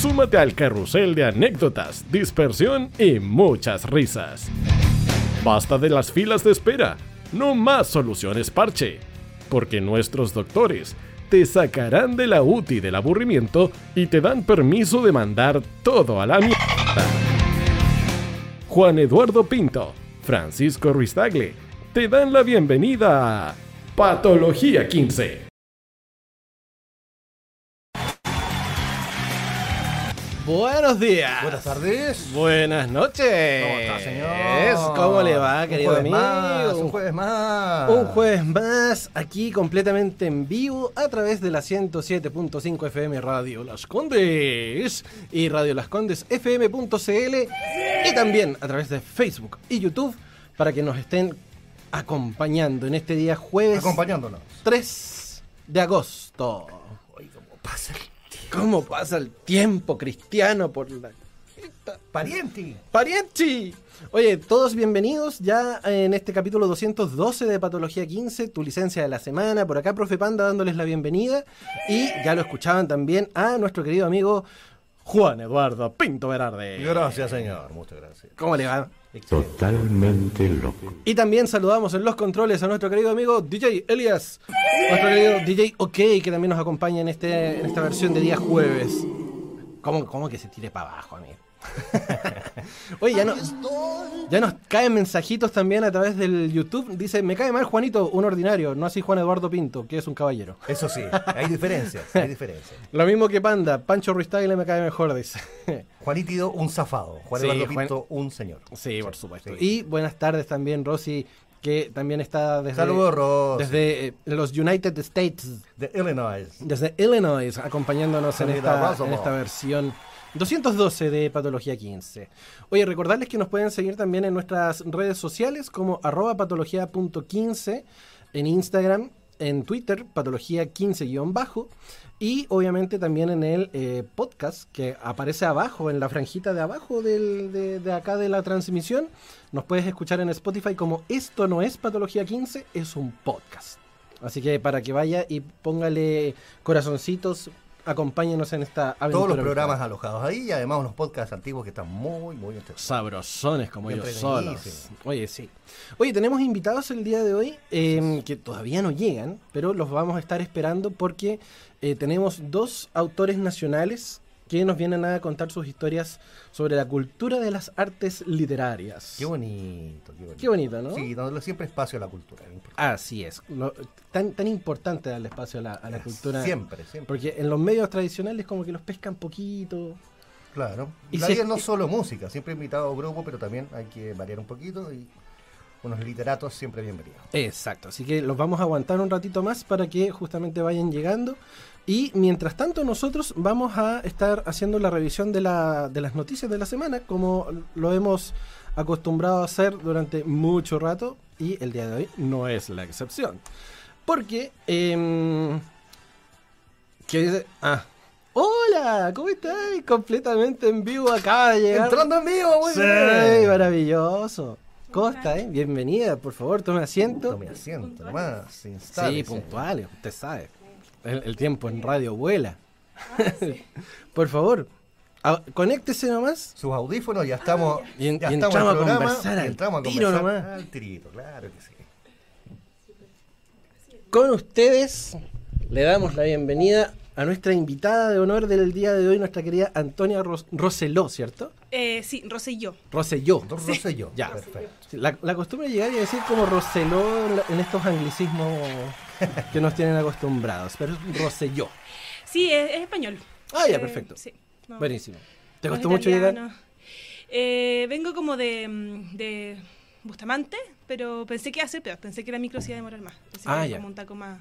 Súmate al carrusel de anécdotas, dispersión y muchas risas. Basta de las filas de espera, no más soluciones parche, porque nuestros doctores te sacarán de la UTI del aburrimiento y te dan permiso de mandar todo a la mierda. Juan Eduardo Pinto, Francisco Ruiz Tagle, te dan la bienvenida a Patología 15. Buenos días. Buenas tardes. Buenas noches. ¿Cómo está, señor? ¿Cómo le va, querido un amigo? Más, un jueves más. Un jueves más, aquí completamente en vivo a través de la 107.5 FM Radio Las Condes y Radio Las Condes FM.cl y también a través de Facebook y YouTube para que nos estén acompañando en este día jueves Acompañándonos. 3 de agosto. Oye, ¿cómo pasa el ¿Cómo pasa el tiempo cristiano por la pariente? ¡Pariente! Oye, todos bienvenidos ya en este capítulo 212 de Patología 15, tu licencia de la semana. Por acá, profe Panda, dándoles la bienvenida. Y ya lo escuchaban también a nuestro querido amigo Juan Eduardo Pinto Berarde. Gracias, señor. Muchas gracias. ¿Cómo le va? Totalmente loco. Y también saludamos en los controles a nuestro querido amigo DJ Elias, nuestro querido DJ OK, que también nos acompaña en, este, en esta versión de día jueves. ¿Cómo, cómo que se tire para abajo, amigo? Oye, ya, no, ya nos caen mensajitos también a través del YouTube. Dice, me cae mal Juanito, un ordinario, no así Juan Eduardo Pinto, que es un caballero. Eso sí, hay diferencias, hay diferencias. Lo mismo que Panda, Pancho Ruiz Tagle me cae mejor, dice. Juanito, un zafado. Juan Sí, Eduardo Juan- Pinto, un señor. Sí, por supuesto. sí. Y buenas tardes también, Rosy, que también está desde, Saludos, Rosy. desde eh, los United States, De Illinois. desde Illinois, acompañándonos en esta, en esta versión 212 de Patología 15. Oye, recordarles que nos pueden seguir también en nuestras redes sociales como arroba patología.15 en Instagram, en Twitter, patología 15-bajo. Y obviamente también en el eh, podcast que aparece abajo, en la franjita de abajo de, de acá de la transmisión. Nos puedes escuchar en Spotify como Esto no es Patología 15, es un podcast. Así que para que vaya y póngale corazoncitos, acompáñenos en esta aventura. Todos los virtual. programas alojados ahí y además unos podcasts antiguos que están muy, muy entretenidos. sabrosones como ellos solos. Oye, sí. Oye, tenemos invitados el día de hoy eh, que todavía no llegan, pero los vamos a estar esperando porque eh, tenemos dos autores nacionales que nos vienen a contar sus historias sobre la cultura de las artes literarias. Qué bonito, qué bonito. Qué bonito, ¿no? Sí, dándole siempre espacio a la cultura. Así es. Lo- tan, tan importante darle espacio a la, a la cultura. Siempre, siempre. Porque en los medios tradicionales como que los pescan poquito. Claro. Y la si- vida no es solo música, siempre he invitado a grupo, pero también hay que variar un poquito y unos literatos siempre bienvenidos. Exacto, así que los vamos a aguantar un ratito más para que justamente vayan llegando. Y mientras tanto nosotros vamos a estar haciendo la revisión de, la, de las noticias de la semana, como lo hemos acostumbrado a hacer durante mucho rato, y el día de hoy no es la excepción. Porque... em, ¿qué dice? Ah. Hola, ¿cómo estás? Completamente en vivo, acaba de llegar. Entrando en vivo, muy Sí, bien. maravilloso. ¿Cómo está, eh? Bienvenida, por favor, tome asiento. Tome asiento nomás. Sí, puntuales, usted sabe. El, el tiempo en radio vuela. por favor, a- conéctese nomás. Sus audífonos, ya estamos. Y en- ya y estamos entramos en el a programa, conversar y al entramos a tiro conversar nomás. Al tirito, claro que sí. Con ustedes le damos la bienvenida a nuestra invitada de honor del día de hoy, nuestra querida Antonia Ros- Roseló, ¿cierto? Eh, sí, Roselló. Roselló. Don Rosselló. Ya. Perfecto. Sí, La, la costumbre de llegar y decir como Roseló en estos anglicismos que nos tienen acostumbrados, pero es Roselló. Sí, es, es español. Ah, ya, Eh, perfecto. Sí. no, Buenísimo. ¿Te costó mucho llegar? Eh, vengo como de, mm, de Bustamante, pero pensé que iba a ser peor. Pensé que la micro se iba a demorar más. Pensé Ah, que ya. era como un taco más,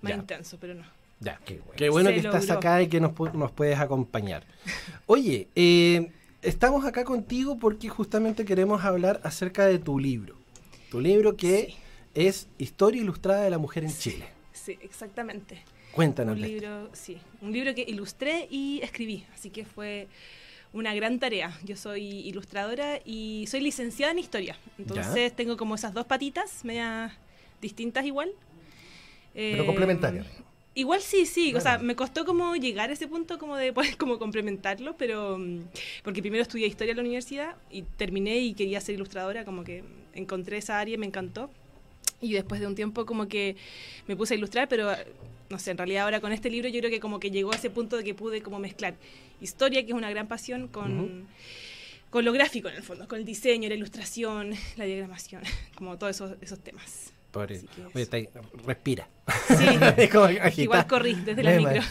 más Ya. intenso, pero no. Ya, Qué bueno. Qué bueno Se que estás acá y que nos, nos puedes acompañar. Oye, eh, estamos acá contigo porque justamente queremos hablar acerca de tu libro. Tu libro que Sí. Es Historia Ilustrada de la Mujer en Chile. Sí, exactamente. Cuéntanos. Un libro, sí, un libro que ilustré y escribí, así que fue una gran tarea. Yo soy ilustradora y soy licenciada en historia, entonces tengo como esas dos patitas, medias distintas igual. Pero Eh, complementarias. Igual sí, sí, o sea, me costó como llegar a ese punto como de poder como complementarlo, pero mm, porque primero estudié historia en la universidad y terminé y quería ser ilustradora, como que encontré esa área y me encantó. Y después de un tiempo como que me puse a ilustrar, pero no sé, en realidad ahora con este libro yo creo que como que llegó a ese punto de que pude como mezclar historia, que es una gran pasión, con, con lo gráfico en el fondo, con el diseño, la ilustración, la diagramación, como todos esos, esos temas. Pobre- Oye, eso. está ahí, respira. Sí, igual corrí desde la micro.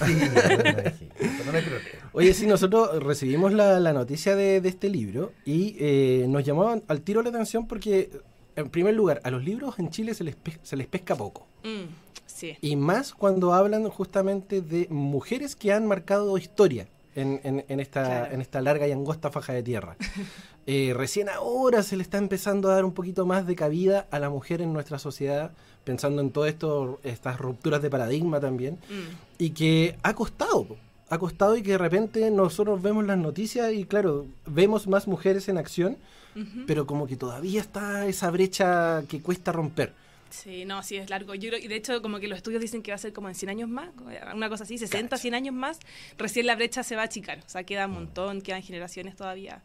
Oye, sí, nosotros recibimos la, la noticia de, de este libro y eh, nos llamaban al tiro la atención porque, en primer lugar, a los libros en Chile se les, pe- se les pesca poco. Mm, sí. Y más cuando hablan justamente de mujeres que han marcado historia en, en- en esta, Claro. en esta larga y angosta faja de tierra. Eh, recién ahora se le está empezando a dar un poquito más de cabida a la mujer en nuestra sociedad, pensando en todo esto, estas rupturas de paradigma también, Mm. y que ha costado. Ha costado y que de repente nosotros vemos las noticias y claro, vemos más mujeres en acción, pero como que todavía está esa brecha que cuesta romper. Sí, no, sí, es largo. Yo y de hecho, como que los estudios dicen que va a ser como en 100 años más, una cosa así, 60, 100 años más, recién la brecha se va a achicar. O sea, queda un montón, quedan generaciones todavía.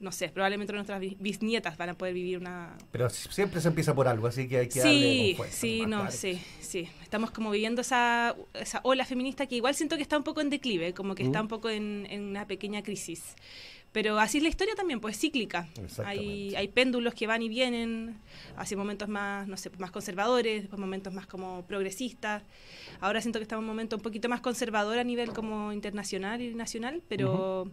No sé, probablemente nuestras bis- bisnietas van a poder vivir una... Pero siempre se empieza por algo, así que hay que darle Sí, con fuerza sí, no, claro. sí, sí. Estamos como viviendo esa, esa ola feminista que igual siento que está un poco en declive, como que está un poco en, en una pequeña crisis. Pero así es la historia también, pues cíclica. Hay, hay péndulos que van y vienen, hacia momentos más, no sé, más conservadores, después momentos más como progresistas. Ahora siento que estamos en un momento un poquito más conservador a nivel como internacional y nacional, pero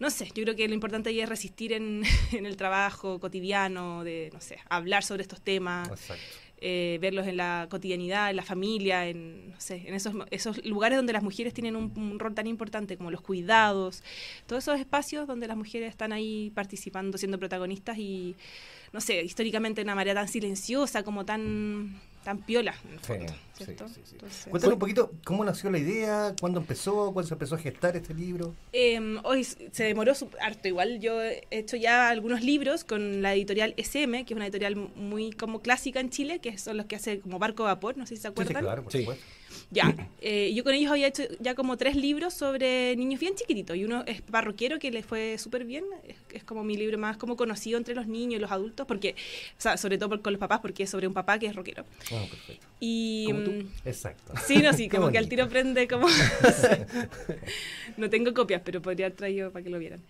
no sé, yo creo que lo importante ahí es resistir en, en el trabajo cotidiano, de, no sé, hablar sobre estos temas Exacto. eh, verlos en la cotidianidad, en la familia, en, no sé, en esos, esos lugares donde las mujeres tienen un, un rol tan importante como los cuidados, todos esos espacios donde las mujeres están ahí participando, siendo protagonistas y, no sé, históricamente de una manera tan silenciosa, como tan, tan piola, en el fondo, sí, ¿cierto? sí, sí. Entonces- Cuéntanos un poquito cómo nació la idea, cuándo empezó, cuándo se empezó a gestar este libro. Eh, hoy se demoró su- harto. Igual yo he hecho ya algunos libros con la editorial SM, que es una editorial muy como clásica en Chile, que son los que hace como Barco Vapor, no sé si se Sí, sí, acuerdan. claro, por Sí. supuesto. Ya, eh, yo con ellos había hecho ya como tres libros sobre niños bien chiquititos y uno es Parroquiero que le fue súper bien, es, es como mi libro más como conocido entre los niños y los adultos, porque, o sea, sobre todo por- con los papás, porque es sobre un papá que es rockero. Ah, perfecto. Y... ¿Como tú? mm, Exacto. Sí, no, sí, como que al tiro prende como... No tengo copias, pero podría haber traído para que lo vieran.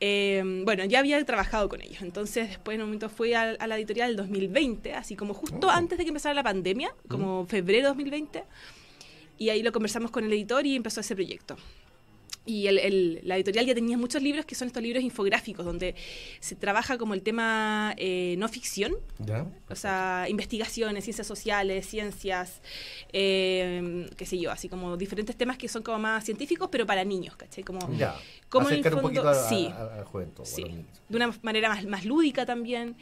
Eh, bueno, ya había trabajado con ellos, entonces después en un momento fui a, a la editorial del 2020, así como justo Oh. antes de que empezara la pandemia, como febrero de 2020, y ahí lo conversamos con el editor y empezó ese proyecto. Y el- el- la editorial ya tenía muchos libros que son estos libros infográficos, donde se trabaja como el tema eh, no ficción, ¿Ya? o sea, investigaciones, ciencias sociales, ciencias, eh, qué sé yo, así como diferentes temas que son como más científicos, pero para niños, ¿cachai? Como, Ya. como en el Acercar un fondo, poquito a, sí, a- a juventud, sí, de una manera más, más lúdica también.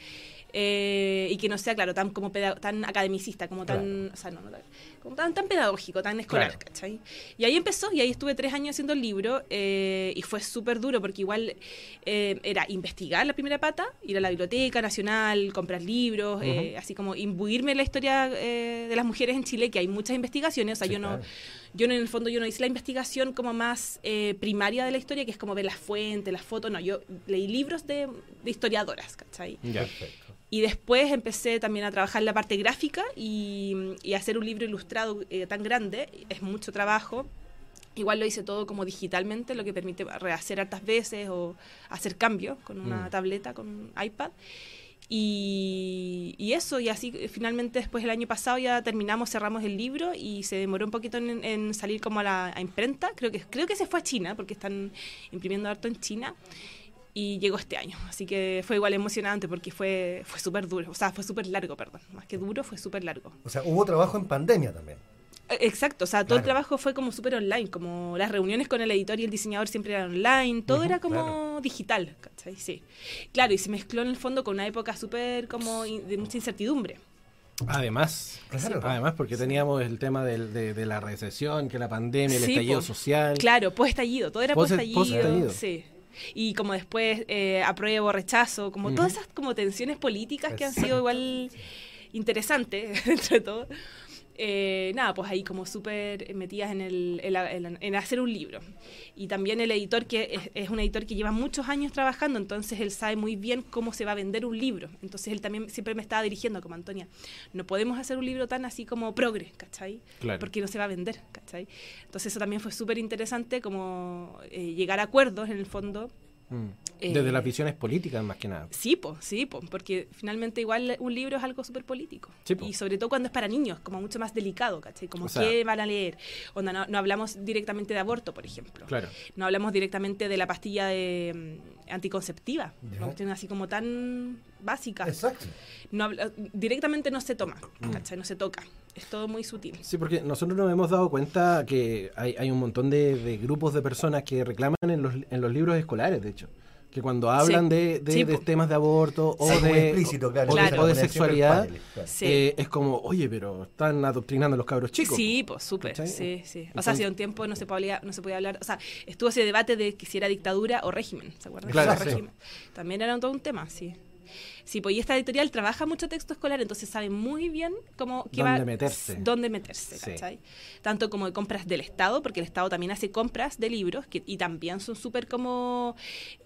Eh, y que no sea, claro, tan como tan academicista, como tan, Claro. o sea, no, no, como tan, tan pedagógico, tan escolar, Claro. ¿cachai? Y ahí empezó, y ahí estuve tres años haciendo el libro, eh, y fue súper duro, porque igual eh, era investigar la primera pata, ir a la Biblioteca Nacional, comprar libros, eh, así como imbuirme en la historia eh, de las mujeres en Chile, que hay muchas investigaciones, o sea, Sí, yo no, claro. yo en el fondo yo no hice la investigación como más eh, primaria de la historia, que es como ver las fuentes, las fotos, no, yo leí libros de, de historiadoras, ¿cachai? Perfecto. Y después empecé también a trabajar la parte gráfica y, y hacer un libro ilustrado eh, tan grande, es mucho trabajo. Igual lo hice todo como digitalmente, lo que permite rehacer hartas veces o hacer cambios con una Mm. tableta, con un iPad. Y, y eso, y así finalmente después el año pasado ya terminamos, cerramos el libro y se demoró un poquito en, en salir como a la a imprenta. Creo que, creo que se fue a China, porque están imprimiendo harto en China. Y llegó este año, así que fue igual emocionante porque fue, fue súper duro, o sea, fue súper largo, perdón. Más que duro, fue súper largo. O sea, hubo trabajo en pandemia también. Exacto, o sea, todo el trabajo fue como súper online, como las reuniones con el editor y el diseñador siempre eran online, todo era como claro. digital, ¿cachai? Sí. Claro, y se mezcló en el fondo con una época súper como de mucha incertidumbre. Además, Claro. además porque teníamos el tema del- de, de la recesión, que la pandemia, el Sí, estallido po. social. Claro, post-estallido, todo era Post- post-estallido. Sí. Y como después eh, apruebo, rechazo, como todas esas como tensiones políticas que han sido igual interesantes dentro de todo. Eh, nada, pues ahí como súper metidas en, el, en, la- en hacer un libro. Y también el editor, que es, es un editor que lleva muchos años trabajando, entonces él sabe muy bien cómo se va a vender un libro. Entonces él también siempre me estaba dirigiendo como Antonia, no podemos hacer un libro tan así como progre, ¿cachai? Claro. Porque no se va a vender, ¿cachai? Entonces eso también fue súper interesante como eh, llegar a acuerdos en el fondo. Mm. Eh, Desde las visiones políticas, más que nada. Sí, po, sí, po, porque finalmente igual un libro es algo súper político. Sí, y sobre todo cuando es para niños, como mucho más delicado, ¿cachai? Como O sea- qué van a leer. Onda, no, no hablamos directamente de aborto, por ejemplo. Claro. No hablamos directamente de la pastilla de, mm, anticonceptiva. Una cuestión así como tan básica. Exacto. No habla- directamente no se toma, Mm. ¿cachai? No se toca. Es todo muy sutil. Sí, porque nosotros nos hemos dado cuenta que hay, hay un montón de, de grupos de personas que reclaman en los, en los libros escolares, de hecho. Que cuando hablan Sí. de, de- Sí, de po. temas de aborto o Sí, de, explícito, claro. o de- Claro. o sexualidad, claro. Sí. eh, es como, oye, pero están adoctrinando a los cabros chicos. Sí, pues súper, sí, sí. O sea, hace un tiempo no se podía, no se podía hablar, o sea, estuvo ese debate de que si era dictadura o régimen, ¿se acuerdan? Claro, O sí. régimen. También era todo un tema, sí. Sí, pues y esta editorial trabaja mucho texto escolar, entonces sabe muy bien cómo qué Dónde va- meterse. dónde meterse, Sí. ¿cachai? Tanto como de compras del Estado, porque el Estado también hace compras de libros que, y también son súper como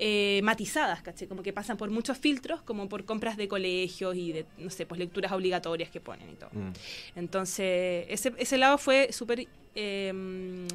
eh, matizadas, ¿cachai? Como que pasan por muchos filtros, como por compras de colegios y de, no sé, pues lecturas obligatorias que ponen y todo. Mm. Entonces, ese, ese lado fue súper, eh,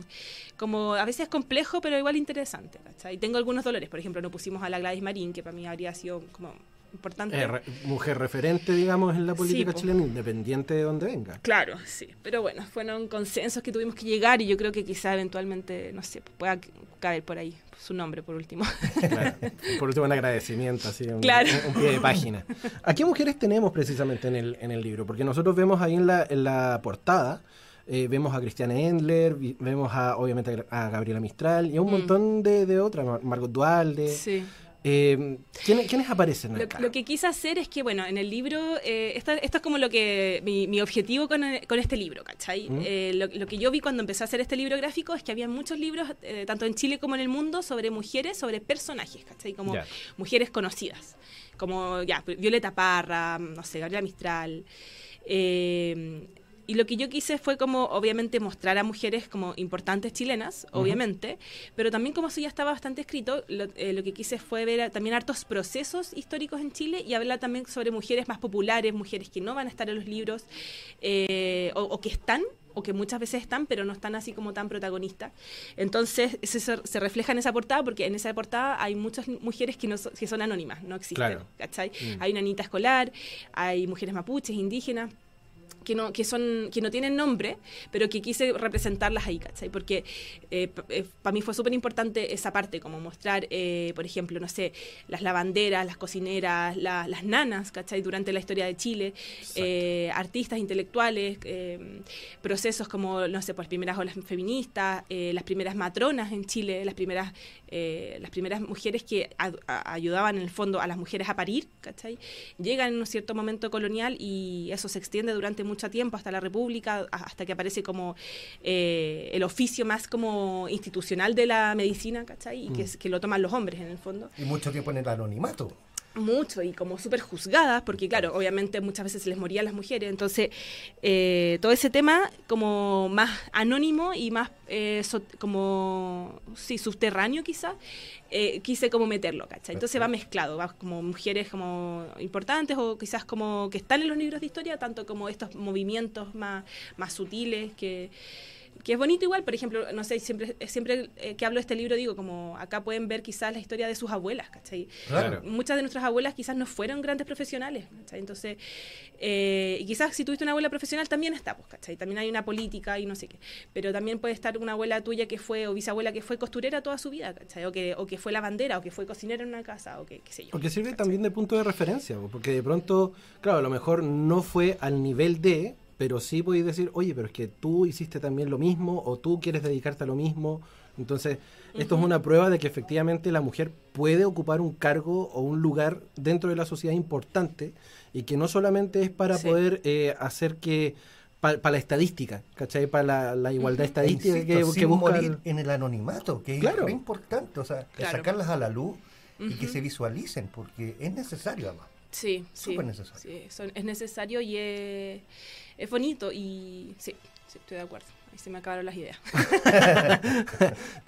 como a veces complejo, pero igual interesante. ¿cachai? Tengo algunos dolores, por ejemplo, no pusimos a la Gladys Marín, que para mí habría sido como importante. Eh, re- mujer referente, digamos, en la política po. chilena, independiente de donde venga. Claro, sí. Pero bueno, fueron consensos que tuvimos que llegar y yo creo que quizá eventualmente, no sé, pueda caer por ahí su nombre por último. Claro. Por último, un agradecimiento, así, un, Claro. un- un pie de página. ¿A qué mujeres tenemos precisamente en el, en el libro? Porque nosotros vemos ahí en la, en la portada, eh, vemos a Cristiana Endler, vemos a, obviamente a Gabriela Mistral y a un Mm. montón de, de otras, Mar- Margot Dualde. sí. Eh, ¿quiénes, quiénes aparecen Lo, acá? lo que quise hacer es que, bueno, en el libro, eh, esto es como lo que mi, mi objetivo con, el- con este libro, ¿cachai? ¿Mm? Eh, lo, lo que yo vi cuando empecé a hacer este libro gráfico es que había muchos libros, eh, tanto en Chile como en el mundo, sobre mujeres, sobre personajes, ¿cachai? Como mujeres conocidas, como ya, Violeta Parra, no sé, Gabriela Mistral. eh, y lo que yo quise fue como, obviamente, mostrar a mujeres como importantes chilenas, obviamente, pero también como eso ya estaba bastante escrito, lo, eh, lo que quise fue ver a- también hartos procesos históricos en Chile y hablar también sobre mujeres más populares, mujeres que no van a estar en los libros, eh, o, o que están, o que muchas veces están, pero no están así como tan protagonistas. Entonces, se, se refleja en esa portada, porque en esa portada hay muchas mujeres que, no so- que son anónimas, no existen, Claro. ¿cachai? Mm. Hay una Anita escolar, hay mujeres mapuches, indígenas, que no, que son, que no tienen nombre, pero que quise representarlas ahí, ¿cachai? Porque para mí fue súper importante esa parte, como mostrar, eh, por ejemplo, no sé, las lavanderas, las cocineras, la- las nanas, ¿cachai? Durante la historia de Chile, eh, artistas intelectuales, eh, procesos como, no sé, pues primeras olas feministas, eh, las primeras matronas en Chile, las primeras, eh, las primeras mujeres que a- a- ayudaban en el fondo a las mujeres a parir, ¿cachai? Llegan en un cierto momento colonial y eso se extiende durante mucho tiempo hasta la República, hasta que aparece como eh, el oficio más como institucional de la medicina, ¿cachai? Y que, es- que lo toman los hombres en el fondo. Y mucho tiempo en el anonimato. Mucho y como súper juzgadas, porque claro, obviamente muchas veces se les morían las mujeres, entonces eh, todo ese tema como más anónimo y más eh, so- como, sí, subterráneo quizás, eh, quise como meterlo, ¿cachai? Entonces va mezclado, va como mujeres como importantes o quizás como que están en los libros de historia, tanto como estos movimientos más, más sutiles que que es bonito igual, por ejemplo, no sé, siempre, siempre eh, que hablo de este libro digo, como acá pueden ver quizás la historia de sus abuelas, ¿cachai? Claro. Muchas de nuestras abuelas quizás no fueron grandes profesionales, ¿cachai? Entonces, eh, y quizás si tuviste una abuela profesional también está, pues, ¿cachai? También hay una política y no sé qué. Pero también puede estar una abuela tuya que fue, o bisabuela que fue costurera toda su vida, ¿cachai? O que, o que fue lavandera, o que fue cocinera en una casa, o que qué sé yo. Porque sirve ¿cachai? también de punto de referencia, po, porque de pronto, claro, a lo mejor no fue al nivel de, pero sí podéis decir, oye, pero es que tú hiciste también lo mismo o tú quieres dedicarte a lo mismo. Entonces, esto es una prueba de que efectivamente la mujer puede ocupar un cargo o un lugar dentro de la sociedad importante y que no solamente es para Sí. poder eh, hacer que, para la estadística, ¿cachai? Para la, la igualdad estadística Insisto, que, sin que busca... morir en el anonimato, que Claro. es muy importante, o sea, Claro. sacarlas a la luz y que se visualicen, porque es necesario además. Sí, sí. Súper necesario. sí, son- es necesario y es, es bonito y sí, sí, estoy de acuerdo. Ahí se me acabaron las ideas.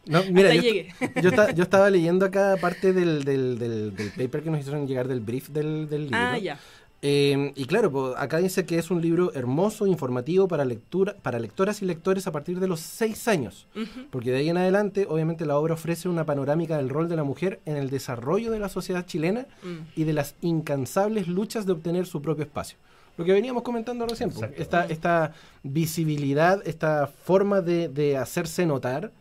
No, mira, Hasta yo, llegué. yo, esta- yo estaba leyendo acá parte del, del, del, del paper que nos hicieron llegar del brief del, del libro. Ah, ya. Eh, y claro, pues, acá dice que es un libro hermoso, informativo para lectura, para lectoras y lectores a partir de los seis años. Porque de ahí en adelante, obviamente, la obra ofrece una panorámica del rol de la mujer en el desarrollo de la sociedad chilena Mm. y de las incansables luchas de obtener su propio espacio. Lo que veníamos comentando recién, pues, esta, esta visibilidad, esta forma de, de hacerse notar,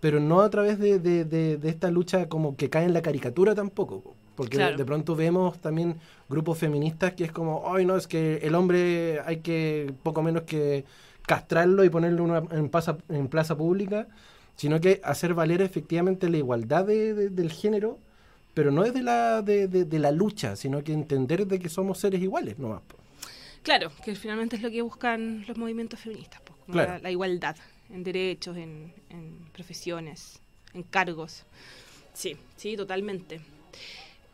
pero no a través de, de- de- de esta lucha como que cae en la caricatura tampoco. Po. Porque de- Claro. de pronto vemos también grupos feministas que es como, ay no, es que el hombre hay que poco menos que castrarlo y ponerlo una- en, plaza, en plaza pública, sino que hacer valer efectivamente la igualdad de- de- del género, pero no es de la, de, de- de la lucha, sino que entender de que somos seres iguales nomás. po. Claro, que finalmente es lo que buscan los movimientos feministas, pues, como Claro. la, la igualdad en derechos, en, en profesiones, en cargos. Sí, sí, totalmente.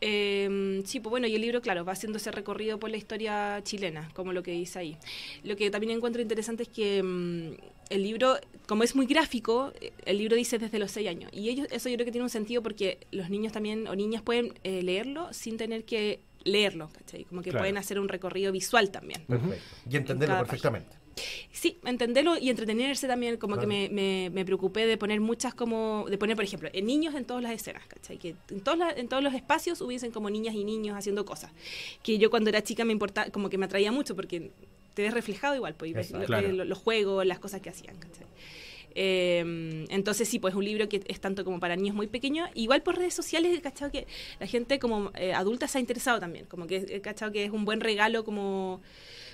Eh, sí, pues bueno, y el libro, claro, va haciendo ese recorrido por la historia chilena, como lo que dice ahí. Lo que también encuentro interesante es que mm, el libro, como es muy gráfico, eh, el libro dice desde los seis años. Y ellos, eso yo creo que tiene un sentido porque los niños también, o niñas pueden eh, leerlo sin tener que leerlo, ¿cachai? Como que Claro. pueden hacer un recorrido visual también. Perfecto. Y entenderlo perfectamente. Sí, entenderlo y entretenerse también, como que me, me, me preocupé de poner muchas como, de poner, por ejemplo, en niños en todas las escenas, ¿cachai? Que en todos, la- en todos los espacios hubiesen como niñas y niños haciendo cosas. Que yo cuando era chica me importaba, como que me atraía mucho porque te ves reflejado igual, pues, lo- Claro. lo- los juegos, las cosas que hacían, ¿cachai? Eh, entonces sí, pues es un libro que es tanto como para niños muy pequeños. Igual por redes sociales he cachado que la gente como eh, adulta se ha interesado también. Como que he cachado que es un buen regalo como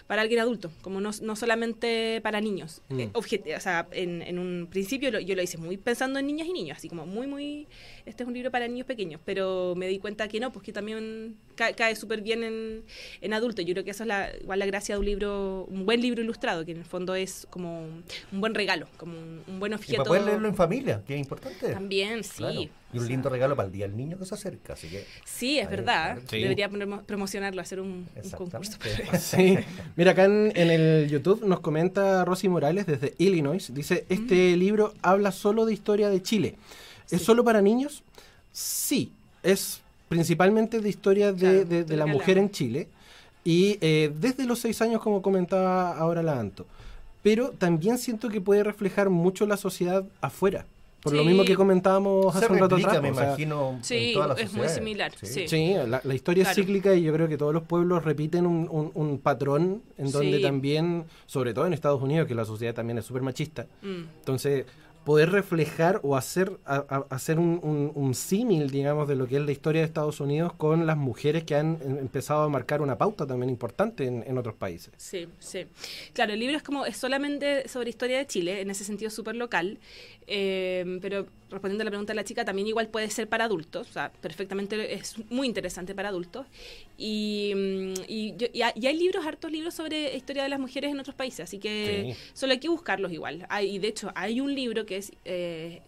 para alguien adulto, como no, no solamente para niños. Mm. Eh, o sea, en, en un principio lo- yo lo hice muy pensando en niñas y niños, así como muy, muy, este es un libro para niños pequeños, pero me di cuenta que no, pues que también ca- cae súper bien en, en adultos. Yo creo que eso es la, igual la gracia de un libro, un buen libro ilustrado, que en el fondo es como un buen regalo, como un, un buen Y objeto. para poder leerlo en familia, que es importante. También, sí. Claro. Y un sea, lindo regalo para el día del niño que se acerca, así que... Sí, es Ahí, verdad. Sí. Debería poner- promocionarlo, hacer un, un concurso. Exactamente. Sí. Mira, acá en, en el YouTube nos comenta Rosy Morales desde Illinois. Dice, este libro habla solo de historia de Chile. ¿Es Sí. solo para niños? Sí, es principalmente de historia de, Claro, de- de de la lo mujer en. Chile. Y eh, desde los seis años, como comentaba ahora la Anto. Pero también siento que puede reflejar mucho la sociedad afuera. Por lo Sí. mismo que comentábamos Se hace un rato replica, atrás. me o sea, imagino, Sí, en es muy similar, sí. Sí, la, la historia Claro. es cíclica y yo creo que todos los pueblos repiten un, un- un patrón en donde Sí. también, sobre todo en Estados Unidos, que la sociedad también es súper machista, Mm. entonces poder reflejar o hacer, hacer un, un- un símil, digamos, de lo que es la historia de Estados Unidos con las mujeres que han em- empezado a marcar una pauta también importante en, en otros países. Sí, sí. Claro, el libro es como, es solamente sobre historia de Chile, en ese sentido súper local, eh, pero respondiendo a la pregunta de la chica, también igual puede ser para adultos, o sea, perfectamente es muy interesante para adultos. Y, mm, y, yo- y ha- y hay libros, hartos libros sobre historia de las mujeres en otros países, así que Sí. solo hay que buscarlos igual. Hay, y de hecho, hay un libro que es... Eh,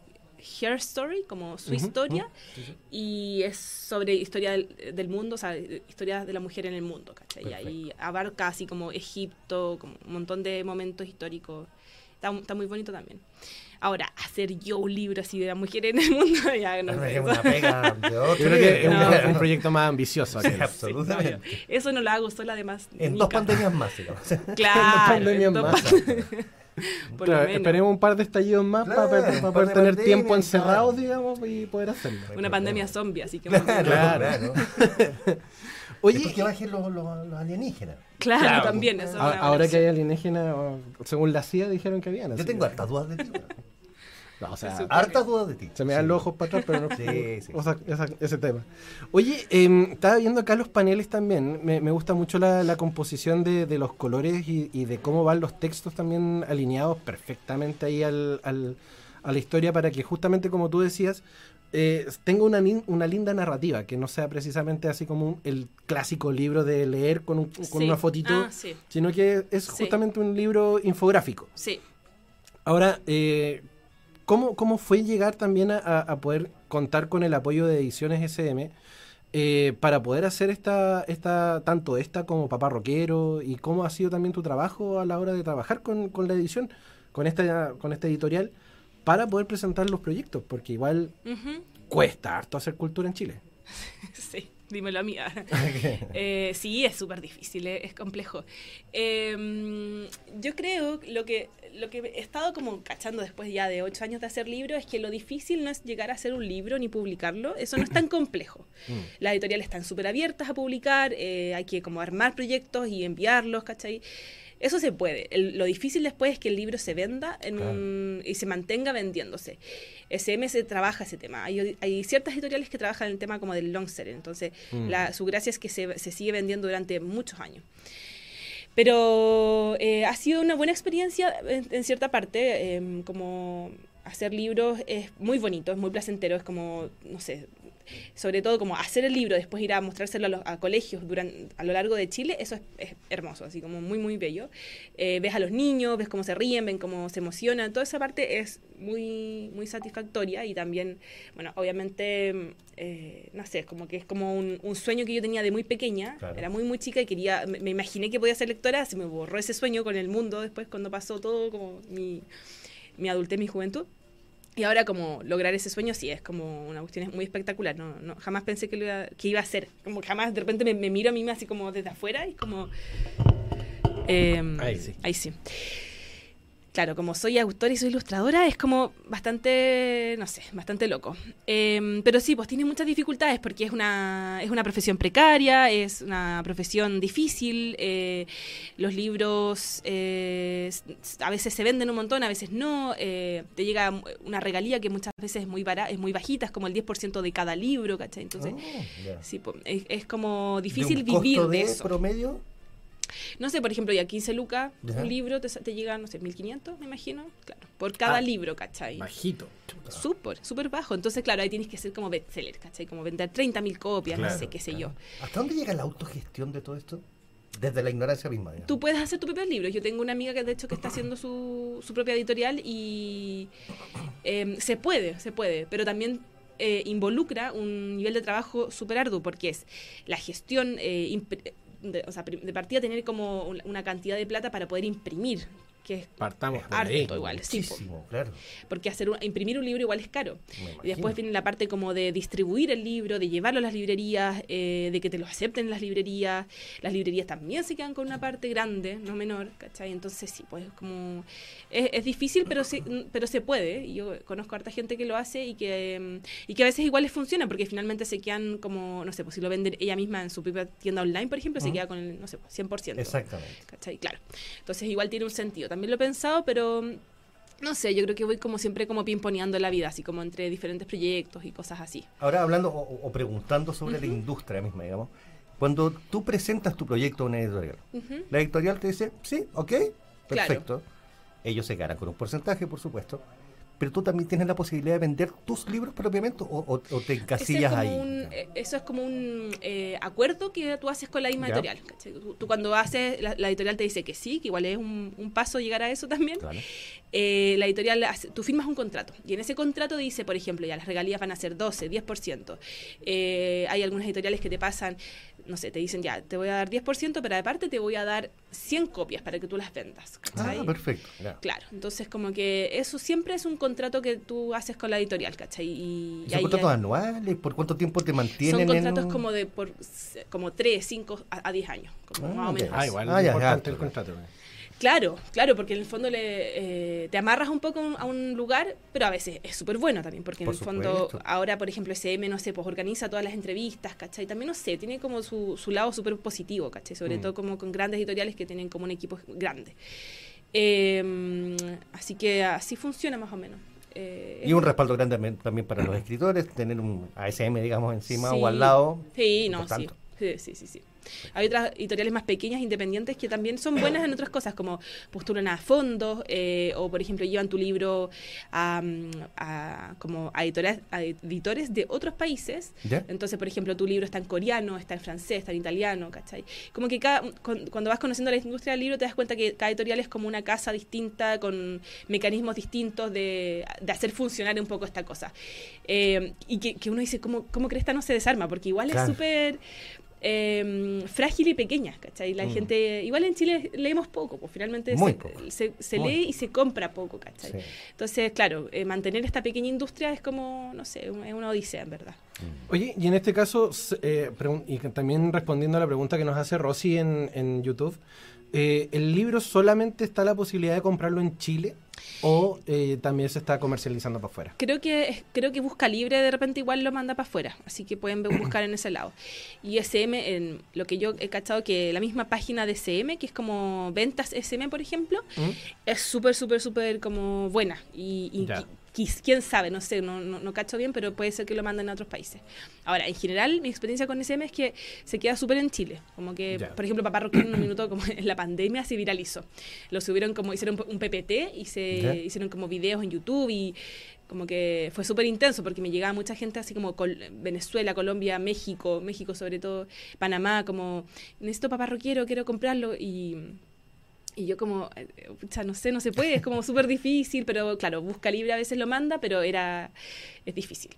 Her Story, como su historia, ujú, sí, sí. y es sobre historia del, del mundo, o sea, historia de la mujer en el mundo, ¿cachai? Y ahí abarca así como Egipto, como un montón de momentos históricos. Está, está muy bonito también. Ahora, hacer yo un libro así de la mujer en el mundo, ya no sé. Es una pega de otro. Yo creo que es un, No. un proyecto más ambicioso. Sí, absolutamente. Eso no lo hago sola, además. En dos pandemias más, digamos. Claro, pandemias en dos más. por lo Claro, menos. esperemos un par de estallidos más Claro, para, un par poder de tener pandemias, tiempo encerrados, claro. digamos, y poder hacerlo. Una pandemia zombie, así que... Claro, Claro. Claro. Oye, Después que bajen los, los, los alienígenas. Claro, Claro. también. Eso es a- una buena ahora que hay alienígenas, según la CIA dijeron que habían. Yo tengo hartas dudas de ti. No, o sea, Se Hartas dudas de ti. se me dan Sí. los ojos para atrás, pero no. Sí, sí. o sea, esa- ese tema. Oye, em, estaba viendo acá los paneles también. Me, me gusta mucho la, la composición de, de los colores y, y de cómo van los textos también alineados perfectamente ahí al, al- a la historia para que justamente como tú decías, eh, tenga una, una linda narrativa, que no sea precisamente así como un- el clásico libro de leer con, un- con Sí. una fotito, Ah, sí, sino que es Sí. justamente un libro infográfico. sí. Ahora, eh, ¿cómo, ¿cómo fue llegar también a, a- poder contar con el apoyo de Ediciones SM eh, para poder hacer esta, esta, tanto esta como Papá Rockero? ¿Y cómo ha sido también tu trabajo a la hora de trabajar con, con la edición, con esta, con esta editorial, para poder presentar los proyectos? Porque igual cuesta harto hacer cultura en Chile. Sí, dímelo a mí. Eh, sí, es súper difícil, eh, es complejo. Eh, yo creo lo que lo que he estado como cachando después ya de ocho años de hacer libros es que lo difícil no es llegar a hacer un libro ni publicarlo, eso no es tan complejo. Las editoriales están súper abiertas a publicar, eh, hay que como armar proyectos y enviarlos, ¿cachai? Eso se puede. El- lo difícil después es que el libro se venda en Claro. un- y se mantenga vendiéndose. SM se trabaja ese tema. Hay, hay ciertas editoriales que trabajan el tema como del long seller. Entonces, la- su gracia es que se, se sigue vendiendo durante muchos años. Pero eh, ha sido una buena experiencia en, en cierta parte, em, como hacer libros es muy bonito, es muy placentero, es como, no sé, sobre todo como hacer el libro, después ir a mostrárselo a, los, a colegios durante, a lo largo de Chile, eso es, es hermoso, así como muy, muy bello. Eh, ves a los niños, ves cómo se ríen, ven cómo se emocionan, toda esa parte es muy, muy satisfactoria y también, bueno, obviamente, eh, no sé, es como que es como un, un sueño que yo tenía de muy pequeña, Claro. era muy, muy chica y quería, me, me imaginé que podía ser lectora, se me borró ese sueño con el mundo después cuando pasó todo como mi, mi adultez, mi juventud. Y ahora como lograr ese sueño sí es como una cuestión muy espectacular. No, no, jamás pensé que, lo iba, que iba a ser. Como jamás de repente me, me miro a mí así como desde afuera y como... em, Ahí sí. Ahí sí. Claro, como soy autora y soy ilustradora, es como bastante, no sé, bastante loco. Em, pero sí, pues tiene muchas dificultades porque es una, es una profesión precaria, es una profesión difícil. eh, los libros eh, a veces se venden un montón, a veces no. eh, te llega una regalía que muchas veces es muy, bara- es muy bajita, es como el 10% de cada libro, ¿cachai? Entonces, Oh, sí, pues, es, es como ¿De difícil un costo vivir de, de eso. promedio? No sé, por ejemplo, ya 15 lucas, Ya. un libro te, te llega, no sé, 1500, me imagino. Claro, por cada Ah, libro, ¿cachai? Bajito. Súper, súper bajo. Entonces, claro, ahí tienes que ser como bestseller, ¿cachai? Como vender 30.000 copias, no sé, qué sé yo. ¿Hasta dónde llega la autogestión de todo esto? Desde la ignorancia misma. Tú puedes hacer tus propios libros. Yo tengo una amiga que de hecho que está haciendo su, su propia editorial y em, se puede, se puede, pero también eh, involucra un nivel de trabajo súper arduo porque es la gestión, eh, de, o sea, de partida tener como un- una cantidad de plata para poder imprimir, que es Partamos por harto ahí. igual, sí. Muchísimo, claro. porque hacer un- imprimir un libro igual es caro. Y después viene la parte como de distribuir el libro, de llevarlo a las librerías, eh, de que te lo acepten en las librerías. Las librerías también se quedan con una parte grande, no menor, ¿cachai? Entonces sí, pues como... Es, es difícil, pero se, pero se puede. Y Yo conozco a harta gente que lo hace y que, mm, y que a veces igual les funciona, porque finalmente se quedan como, no sé, pues si lo venden ella misma en su propia tienda online, por ejemplo, se Ujú. queda con el, no sé, pues, 100%. Exactamente. ¿Cachai? Claro. Entonces igual tiene un sentido. También lo he pensado, pero mm, no sé, yo creo que voy como siempre como pimponeando la vida, así como entre diferentes proyectos y cosas así. Ahora hablando o, o preguntando sobre la industria misma, digamos. Cuando tú presentas tu proyecto a una editorial, la editorial te dice, sí, ok, Claro. perfecto. Ellos se ganan con un porcentaje, por supuesto. Pero tú también tienes la posibilidad de vender tus libros propiamente o, o- o te es encasillas ahí. un- eh, eso es como un eh, acuerdo que tú haces con la misma Ya. editorial. Tú, tú cuando haces, la, la editorial te dice que sí, que igual es un, un paso llegar a eso también. Claro. Eh, la editorial, hace- tú firmas un contrato y en ese contrato dice, por ejemplo, ya las regalías van a ser 12, 10%. Eh, hay algunas editoriales que te pasan, no sé, te dicen ya, te voy a dar 10%, pero aparte te voy a dar 100 copias para que tú las vendas. Ah, ¿cachai? perfecto. ya. Claro, entonces como que eso siempre es un contrato que tú haces con la editorial, ¿cachai? Y, ¿Y y ¿Son contratos ya- anuales? ¿Por cuánto tiempo te mantienen? son contratos en... como de por como 3, 5 a, a 10 años, como Ah, más o menos. Ah, igual Ah, ya, importante ya, el contrato. Claro, claro, porque en el fondo le, eh, te amarras un poco a un- lugar, pero a veces es súper bueno también, porque en el fondo ahora, por ejemplo, SM, no sé, pues organiza todas las entrevistas, ¿cachai? También, no sé, tiene como su, su lado súper positivo, ¿cachai? Sobre Mm. todo como con grandes editoriales que tienen como un equipo grande. Eh, así que así funciona más o menos. eh, Y un respaldo grande también- también para los escritores, tener un ASM, digamos, encima Sí. o al lado. Sí, no. Sí, sí, sí, sí. Hay otras editoriales más pequeñas, independientes, que también son buenas en otras cosas, como postulan a fondos, eh, o por ejemplo llevan tu libro a, a- como a, a editores de otros países. Entonces, por ejemplo, tu libro está en coreano, está en francés, está en italiano, ¿cachai? Como que cada, cu- cuando vas conociendo la industria del libro te das cuenta que cada editorial es como una casa distinta, con mecanismos distintos de, de hacer funcionar un poco esta cosa. Eh, y que, que uno dice, ¿cómo, cómo Cresta no se desarma? Porque igual Claro. es súper eh, frágil y pequeña, ¿cachai? La Mm. gente, igual en Chile leemos poco, pues finalmente Muy se, poco. se- se Muy lee y se compra poco, ¿cachai? Sí. Entonces, claro, eh, mantener esta pequeña industria es como, no sé, un- es una odisea, en verdad. Oye, y en este caso, eh, y también respondiendo a la pregunta que nos hace Rosy en, en YouTube, eh, ¿el libro solamente está la posibilidad de comprarlo en Chile o eh, también se está comercializando para afuera? Creo que creo que Busca Libre de repente igual lo manda para afuera, así que pueden buscar en ese lado. Y SM, en lo que yo he cachado que la misma página de SM, que es como ventas SM, por ejemplo, ¿Mm? es súper, súper, súper como buena. Y, quién sabe, no sé, no, no, no cacho bien, pero puede ser que lo manden a otros países. Ahora, en general, mi experiencia con SM es que se queda súper en Chile. Como que, Ya. por ejemplo, Papá Roquín en un minuto, como en la pandemia, se viralizó. Lo subieron como, hicieron un PPT y se Ya. hicieron como videos en YouTube y como que fue súper intenso porque me llegaba mucha gente así como Col- Venezuela, Colombia, México, México sobre todo, Panamá, como necesito papá roquero, quiero comprarlo y, y yo como, eh, pucha, no sé, no se puede, es como súper difícil, pero claro, Busca Libre a veces lo manda, pero era, es difícil.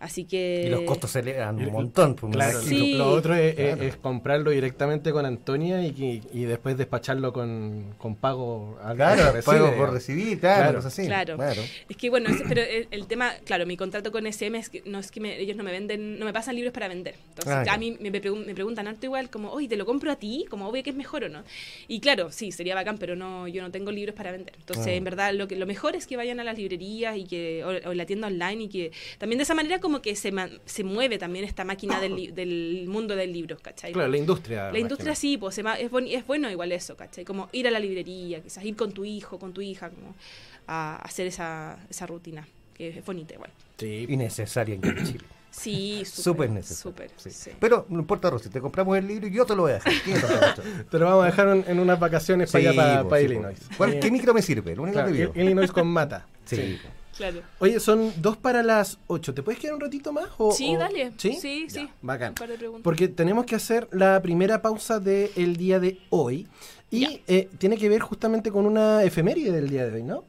Así que... Y los costos se elevan Y- un montón. pues, Claro. Sí. lo otro es, es- Claro. es comprarlo directamente con Antonia y, que- y después despacharlo con, con pago al Claro, que pago recibe, por recibir, claro, Claro. cosas así. Claro. claro. Es que bueno, ese- pero el, el tema, claro, mi contrato con SM es que no es que me- ellos no me venden, no me pasan libros para vender. Entonces, Ah, ya. a mí me, me pregun- me preguntan harto igual como, oye, ¿te lo compro a ti? Como, obvio que es mejor o no. Y claro, sí, sería bacán, pero no, yo no tengo libros para vender. Entonces, Ah. en verdad, lo que lo mejor es que vayan a las librerías y que o, o en la tienda online y que también de esa manera como que se, man- se mueve también esta máquina del, li- del mundo del libro, ¿cachai? Claro, la industria. La industria imagino. sí, pues se es, boni- es bueno igual eso, ¿cachai? Como ir a la librería, quizás ir con tu hijo, con tu hija, como a hacer esa, esa rutina, que es bonita igual. Sí. Y necesaria en Chile. Sí, súper. Súper necesaria. Súper, sí. sí. Pero no importa, Rosy, te compramos el libro y yo te lo voy a dejar. ¿Quién te lo vamos a dejar en, en unas vacaciones para allá, para, po, para sí, po. Illinois. ¿Cuál- ¿Qué micro me sirve? El único claro, que vivo. Illinois con mata. Sí. Claro. Oye, son dos para las ocho. ¿Te puedes quedar un ratito más? O, Sí, o- dale. ¿Sí? Sí, Ya, sí. Bacán. Un par de preguntas. Porque tenemos que hacer la primera pausa del día de hoy. Y eh, tiene que ver justamente con una efeméride del día de hoy, ¿no?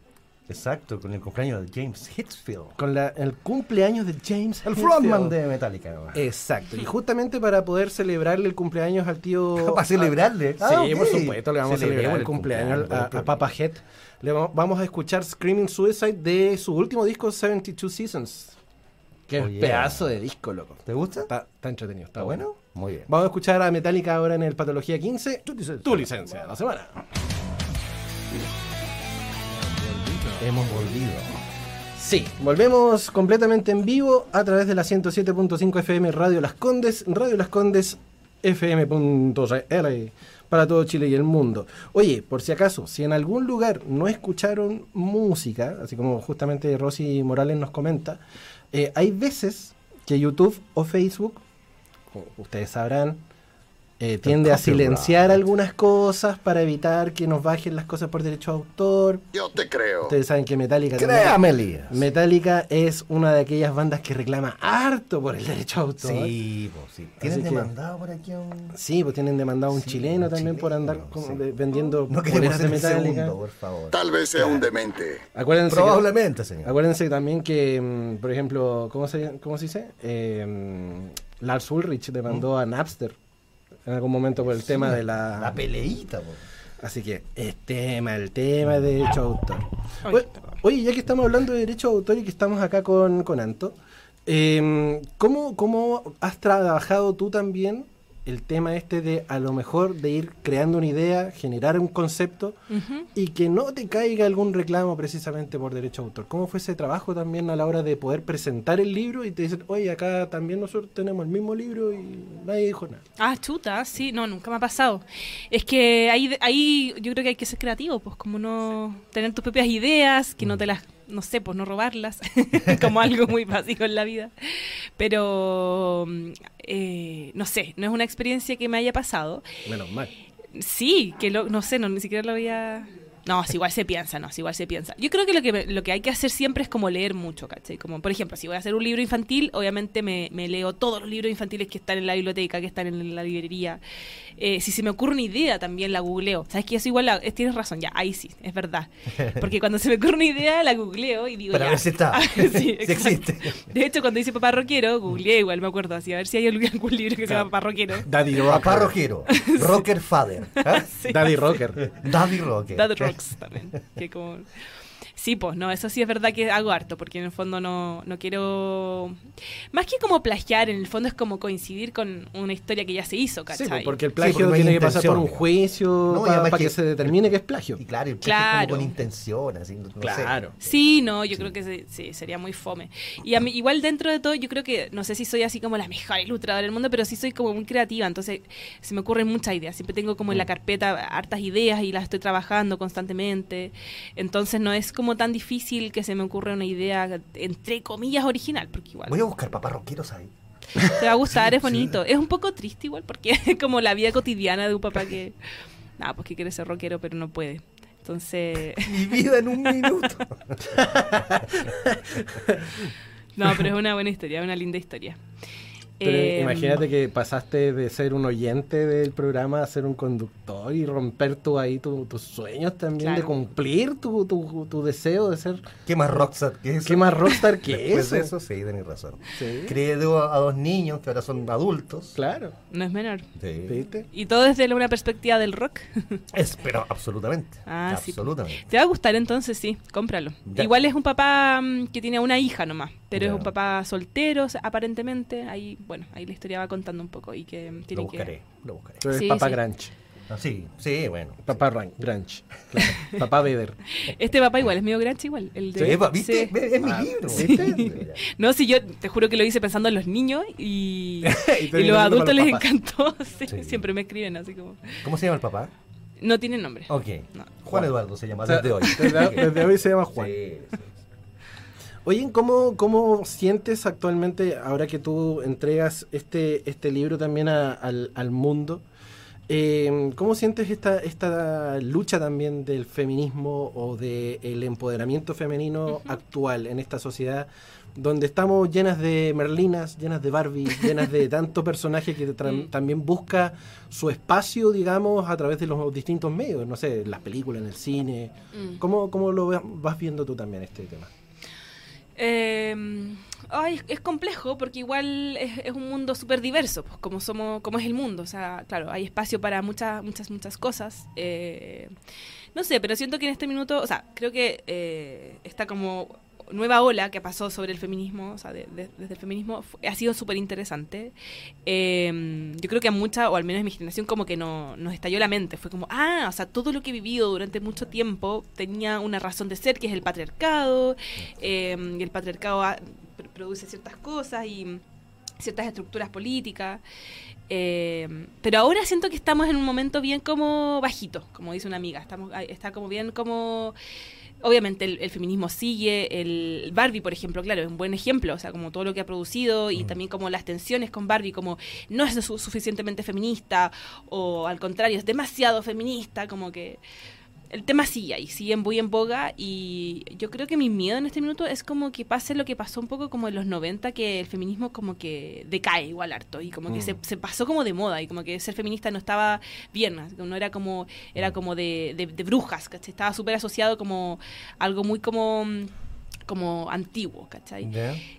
Exacto, con el cumpleaños de James Hetfield. Con la- el cumpleaños de James El frontman de Metallica. Exacto. Y justamente para poder celebrarle el cumpleaños al tío... Para celebrarle. Sí, Ah, ok. por supuesto, le vamos a celebrar el el cumpleaños cumpleaños, a, a Papa Head. Le va- vamos a escuchar Screaming Suicide de su último disco, 72 Seasons. Que Oh, es yeah. pedazo de disco, loco. ¿Te gusta? Está, está entretenido, está ¿Está bueno. bueno? Muy bien. Vamos a escuchar a Metallica ahora en el Patología 15. Tu licencia. Tu licencia de la semana. Hemos volvido. Sí, volvemos completamente en vivo a través de la 107.5 FM Radio Las Condes, Radio Las Condes FM.cl para todo Chile y el mundo. Oye, por si acaso, si en algún lugar no escucharon música, así como justamente Rosy Morales nos comenta, eh, hay veces que YouTube o Facebook, como ustedes sabrán, eh, tiende a silenciar algunas cosas para evitar que nos bajen las cosas por derecho de autor. Yo te creo. Ustedes saben que Metallica también- Créame, Elías. Metallica es una de aquellas bandas que reclama harto por el derecho a autor. Sí, pues sí. ¿Tienes Así que- demandado por aquí a un.? Sí, pues tienen demandado a un Sí, chileno un también por andar sí. de- vendiendo No queremos de Metallica. segundo, por favor. Tal vez sea un demente. Acuérdense que, Probablemente, señor. acuérdense también que, mm, por ejemplo, ¿cómo se, cómo se dice? Eh, mm, Lars Ulrich demandó a Napster en algún momento por el tema de la... La peleita, po. Así que el tema, el tema de derecho a autor. Oye, Oye, ya que estamos hablando de derecho a autor y que estamos acá con, con Anto, eh, ¿cómo, ¿cómo has trabajado tú también el tema este de a lo mejor de ir creando una idea, generar un concepto Ujú. y que no te caiga algún reclamo precisamente por derecho a autor? ¿Cómo fue ese trabajo también a la hora de poder presentar el libro y te dicen, oye, acá también nosotros tenemos el mismo libro y nadie dijo nada? Ah, chuta, sí, no, nunca me ha pasado. Es que ahí, ahí yo creo que hay que ser creativo, pues como no tener tus propias ideas, que no te las no sé, pues no robarlas, como algo muy básico en la vida. Pero, mm, eh, no sé, no es una experiencia que me haya pasado. Menos mal. Sí, que lo, no sé, no, ni siquiera lo había... No, si igual se piensa, no, si igual se piensa. Yo creo que lo que, lo que hay que hacer siempre es como leer mucho, ¿cachai? Como, por ejemplo, si voy a hacer un libro infantil, obviamente me, me leo todos los libros infantiles que están en la biblioteca, que están en la librería. Eh, si se me ocurre una idea, también la googleo. ¿Sabes que Eso igual, la- eh, tienes razón, ya, ahí sí, es verdad. Porque cuando se me ocurre una idea, la googleo y digo, Para ya. ver si está. sí, Si existe. De hecho, cuando dice papá rockero, googleé igual, me acuerdo, así, a ver si hay algún algún libro que se llama papá rockero. Daddy Rocker. Papá Rojero. Rocker Father. ¿ah? Daddy Rocker. Daddy Rocker. También. Que como... Sí, pues, no, eso sí es verdad que hago harto, porque en el fondo no, no quiero... Más que como plagiar, en el fondo es como coincidir con una historia que ya se hizo, Sí, ¿cachai? pues, porque el Sí, plagio porque no hay tiene que pasar por un juicio No, y para además que, que- se determine que es plagio. Y claro, el plagio es Claro. como con intención, así. no- no sé. Claro. Sí, no, yo creo que se- sí, sería muy fome. Y a mí, igual dentro de todo, yo creo que, no sé si soy así como la mejor ilustradora del mundo, pero sí soy como muy creativa, entonces se me ocurren muchas ideas. Siempre tengo como en Mm. la carpeta hartas ideas y las estoy trabajando constantemente. Entonces no es como tan difícil que se me ocurra una idea, entre comillas, original, porque igual Voy a buscar papá rockeros ahí. te va a gustar, es bonito. Es un poco triste igual, porque es como la vida cotidiana de un papá que, nada, pues que quiere ser rockero, pero no puede. Entonces... Mi vida en un minuto. No, pero es una buena historia, una linda historia. Pero Eh, imagínate que pasaste de ser un oyente del programa a ser un conductor y romper tú ahí tu- tus sueños también, de cumplir tu, tu, tu deseo de ser... ¿Qué más rockstar que eso? ¿Qué más rockstar que Después eso? de eso, sí, tenés razón. Sí, a dos niños que ahora son adultos. claro. No es menor. Sí. ¿Viste? Y todo desde una perspectiva del rock. Es, pero absolutamente. Ah, sí. absolutamente. ¿Te va a gustar entonces? Sí, cómpralo. Ya. Igual es un papá mm, que tiene una hija nomás, pero Ya. es un papá soltero, aparentemente. Ahí, bueno, ahí la historia va contando un poco y que mm, Lo tiene buscaré, que... lo buscaré. Eres Sí, papá sí. Granch. Ah, sí, sí, bueno. Papá Ran- Granch. claro. papá Vedder. Este papá igual es medio granche igual. El de, Sí, ¿Viste? sí. Es mi Ah, libro. No, sí, yo te juro que lo hice pensando en los niños y, Y y terminó los adultos les encantó. sí, Sí. Siempre me escriben así como... ¿Cómo se llama el papá? No tiene nombre. Ok. No. Juan Eduardo se llama O sea, desde hoy. Desde hoy se llama Juan. Oye, ¿cómo, ¿cómo sientes actualmente, ahora que tú entregas este, este libro también a- al, al mundo, eh, ¿cómo sientes esta, esta lucha también del feminismo o del empoderamiento femenino actual en esta sociedad donde estamos llenas de Merlinas, llenas de Barbie, llenas de tanto personaje que Mm. también busca su espacio, digamos, a través de los distintos medios, no sé, las películas, en el cine? Mm. ¿Cómo, cómo lo va- vas viendo tú también este tema? Eh, es, complejo porque igual es, un mundo súper diverso, pues, como somos, como es el mundo. O sea, claro, hay espacio para muchas, muchas, muchas cosas. Eh, no sé, pero siento que en este minuto, o sea, creo que eh, esta como nueva ola que pasó sobre el feminismo, o sea, de- de- desde el feminismo, ha sido súper interesante. Eh, yo creo que a mucha, o al menos en mi generación, como que no, nos estalló la mente. Fue como, ah, o sea, todo lo que he vivido durante mucho tiempo tenía una razón de ser, que es el patriarcado, eh, y el patriarcado ha- pr- produce ciertas cosas y ciertas estructuras políticas. Eh, pero ahora siento que estamos en un momento bien como bajito, como dice una amiga. Estamos, está como bien como... Obviamente el, el feminismo sigue, el Barbie, por ejemplo, claro, es un buen ejemplo, o sea, como todo lo que ha producido y también como las tensiones con Barbie, como no es su- suficientemente feminista o al contrario, es demasiado feminista, como que el tema sigue ahí, sigue muy en boga y yo creo que mi miedo en este minuto es como que pase lo que pasó un poco como en los 90, que el feminismo como que decae igual harto y como que Mm. se, se pasó como de moda y como que ser feminista no estaba bien, no era como, era como de, de, de brujas, ¿cachai? Estaba súper asociado como algo muy como, como antiguo, ¿cachai?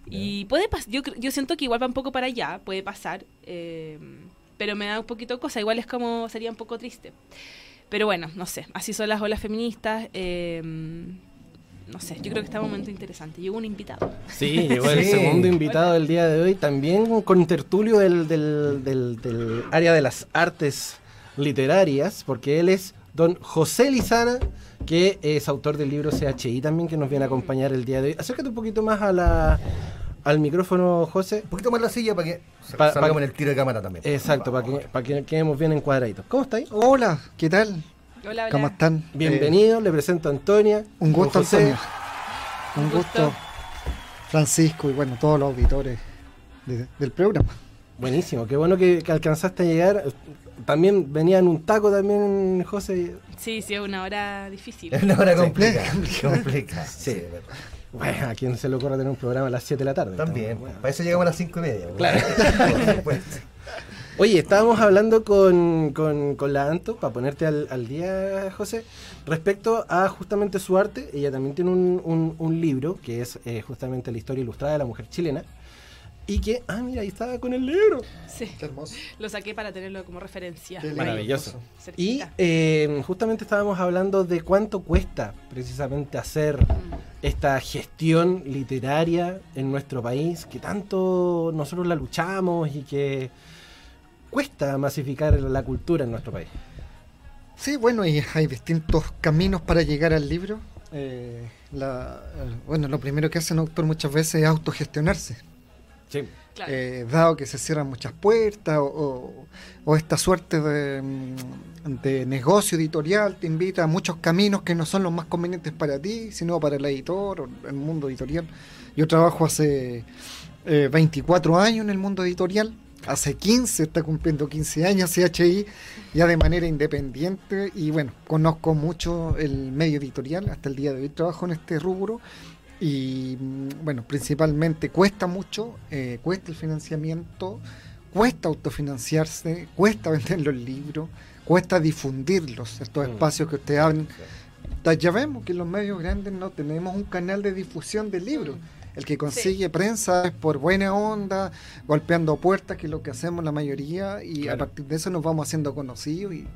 Y puede pasar, yo, siento que igual va un poco para allá, puede pasar, eh, pero me da un poquito cosa, igual es como, sería un poco triste. Pero bueno, no sé, así son las olas feministas, eh, no sé, yo creo que está un momento interesante. Llegó un invitado. Sí, llegó el Sí. segundo invitado del día de hoy, también con tertulio del, del, del- del área de las artes literarias, porque él es don José Lizana, que es autor del libro CHI también, que nos viene a acompañar el día de hoy. Acércate un poquito más a la, al micrófono, José. Un poquito más la silla para que Pa- salgamos pa- en el tiro de cámara también. Exacto, para que, para que quedemos bien encuadraditos. ¿Cómo estáis? Hola, ¿qué tal? Hola, hola. ¿Cómo están? Bienvenido, le presento a Antonia. Un gusto, José. Antonio. Un Un gusto, gusto. Francisco, y bueno, todos los auditores de- del programa. Buenísimo, qué bueno que, que alcanzaste a llegar. También venía en un taco también, José. Sí, sí, es una hora difícil. Es una hora complicada. complicada. Sí. Sí, es verdad. Bueno, a quién se le ocurre tener un programa a las 7 de la tarde. También. Bueno. Para eso llegamos a las cinco y media. Claro. Por. Oye, estábamos hablando con, con- con la Anto, para ponerte al, al día, José, respecto a justamente su arte. Ella también tiene un, un- un libro que es eh, justamente la historia ilustrada de la mujer chilena. Y que, ah, mira, ahí estaba con el libro. Sí, Qué hermoso. lo saqué para tenerlo como referencia. Qué. Maravilloso. Y eh, justamente estábamos hablando de cuánto cuesta precisamente hacer Mm. esta gestión literaria en nuestro país, que tanto nosotros la luchamos y que cuesta masificar la cultura en nuestro país. Sí, bueno, y hay distintos caminos para llegar al libro. Eh, la- el- bueno, lo primero que hace un autor muchas veces es autogestionarse. Sí. Claro. Eh, dado que se cierran muchas puertas o, o- o esta suerte de, mm, de negocio editorial te invita a muchos caminos que no son los más convenientes para ti, sino para el editor o el mundo editorial. Yo trabajo hace eh, 24 años en el mundo editorial, hace 15, está cumpliendo 15 años CHI, ya de manera independiente y bueno, conozco mucho el medio editorial, hasta el día de hoy trabajo en este rubro y mm, bueno, principalmente cuesta mucho, eh, cuesta el financiamiento, cuesta autofinanciarse, cuesta vender los libros, cuesta difundirlos, estos Mm. espacios que ustedes hablan. Ya vemos que en los medios grandes no tenemos un canal de difusión de libros. El que consigue prensa es por buena onda, golpeando puertas, que es lo que hacemos la mayoría, y a partir de eso nos vamos haciendo conocidos y,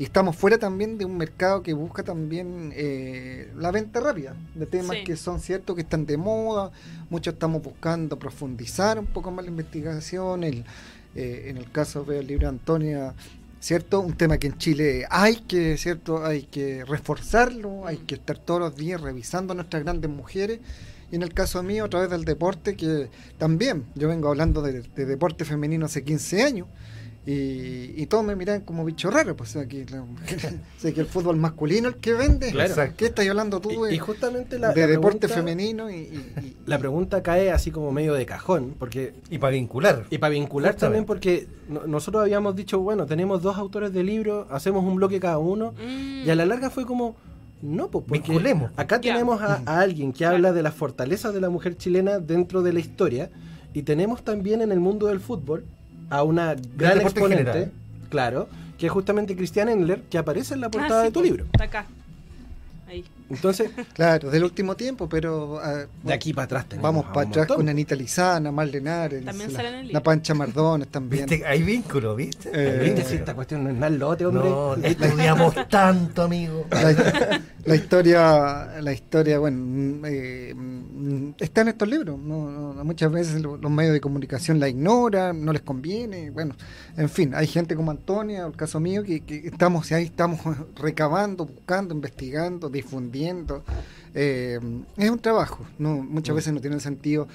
y estamos fuera también de un mercado que busca también eh, la venta rápida de temas Sí. que son ciertos, que están de moda. Muchos estamos buscando profundizar un poco más la investigación. El, eh, en el caso veo el libro de Antonia, ¿cierto? Un tema que en Chile hay que, ¿cierto? Hay que reforzarlo, hay que estar todos los días revisando a nuestras grandes mujeres. Y en el caso mío, a través del deporte, que también yo vengo hablando de, de deporte femenino hace 15 años. Y, y todos me miran como bicho raro, pues o sea, que, la- sé que el fútbol masculino el que vende. Claro. ¿Qué estás hablando tú Y, de, y justamente la, de la deporte pregunta- femenino? Y, y- y- La pregunta cae así como medio de cajón, porque Y para vincular. Y para vincular Justamente. también, porque no- nosotros habíamos dicho, bueno, tenemos dos autores de libro, hacemos un bloque cada uno, Mm. y a la larga fue como, no, pues porque Vinculemos. acá tenemos a, a alguien que habla de las fortalezas de la mujer chilena dentro de la historia, y tenemos también en el mundo del fútbol a una gran exponente, general. claro, que es justamente Cristian Endler, que aparece en la Ah, portada sí, de tu po, libro. Está acá. Ahí. Entonces, Claro, del último tiempo, pero ah, de aquí para atrás tenemos vamos para atrás montón. con Anita Lizana, Marlenares, También la, sale en el la. Pancha Mardones también. ¿Viste? Hay vínculo, ¿viste? Eh, ¿Viste si esta cuestión no es nada lote, hombre? No, estudiamos tanto, amigo. La, la historia, la historia, bueno, mm, eh, mm, está en estos libros. ¿no? No, muchas veces lo- los medios de comunicación la ignoran, no les conviene. Bueno, en fin, hay gente como Antonia, o el caso mío, que, que estamos ahí, estamos recabando, buscando, investigando, difundiendo. Eh, es un trabajo, no, muchas veces no tiene sentido.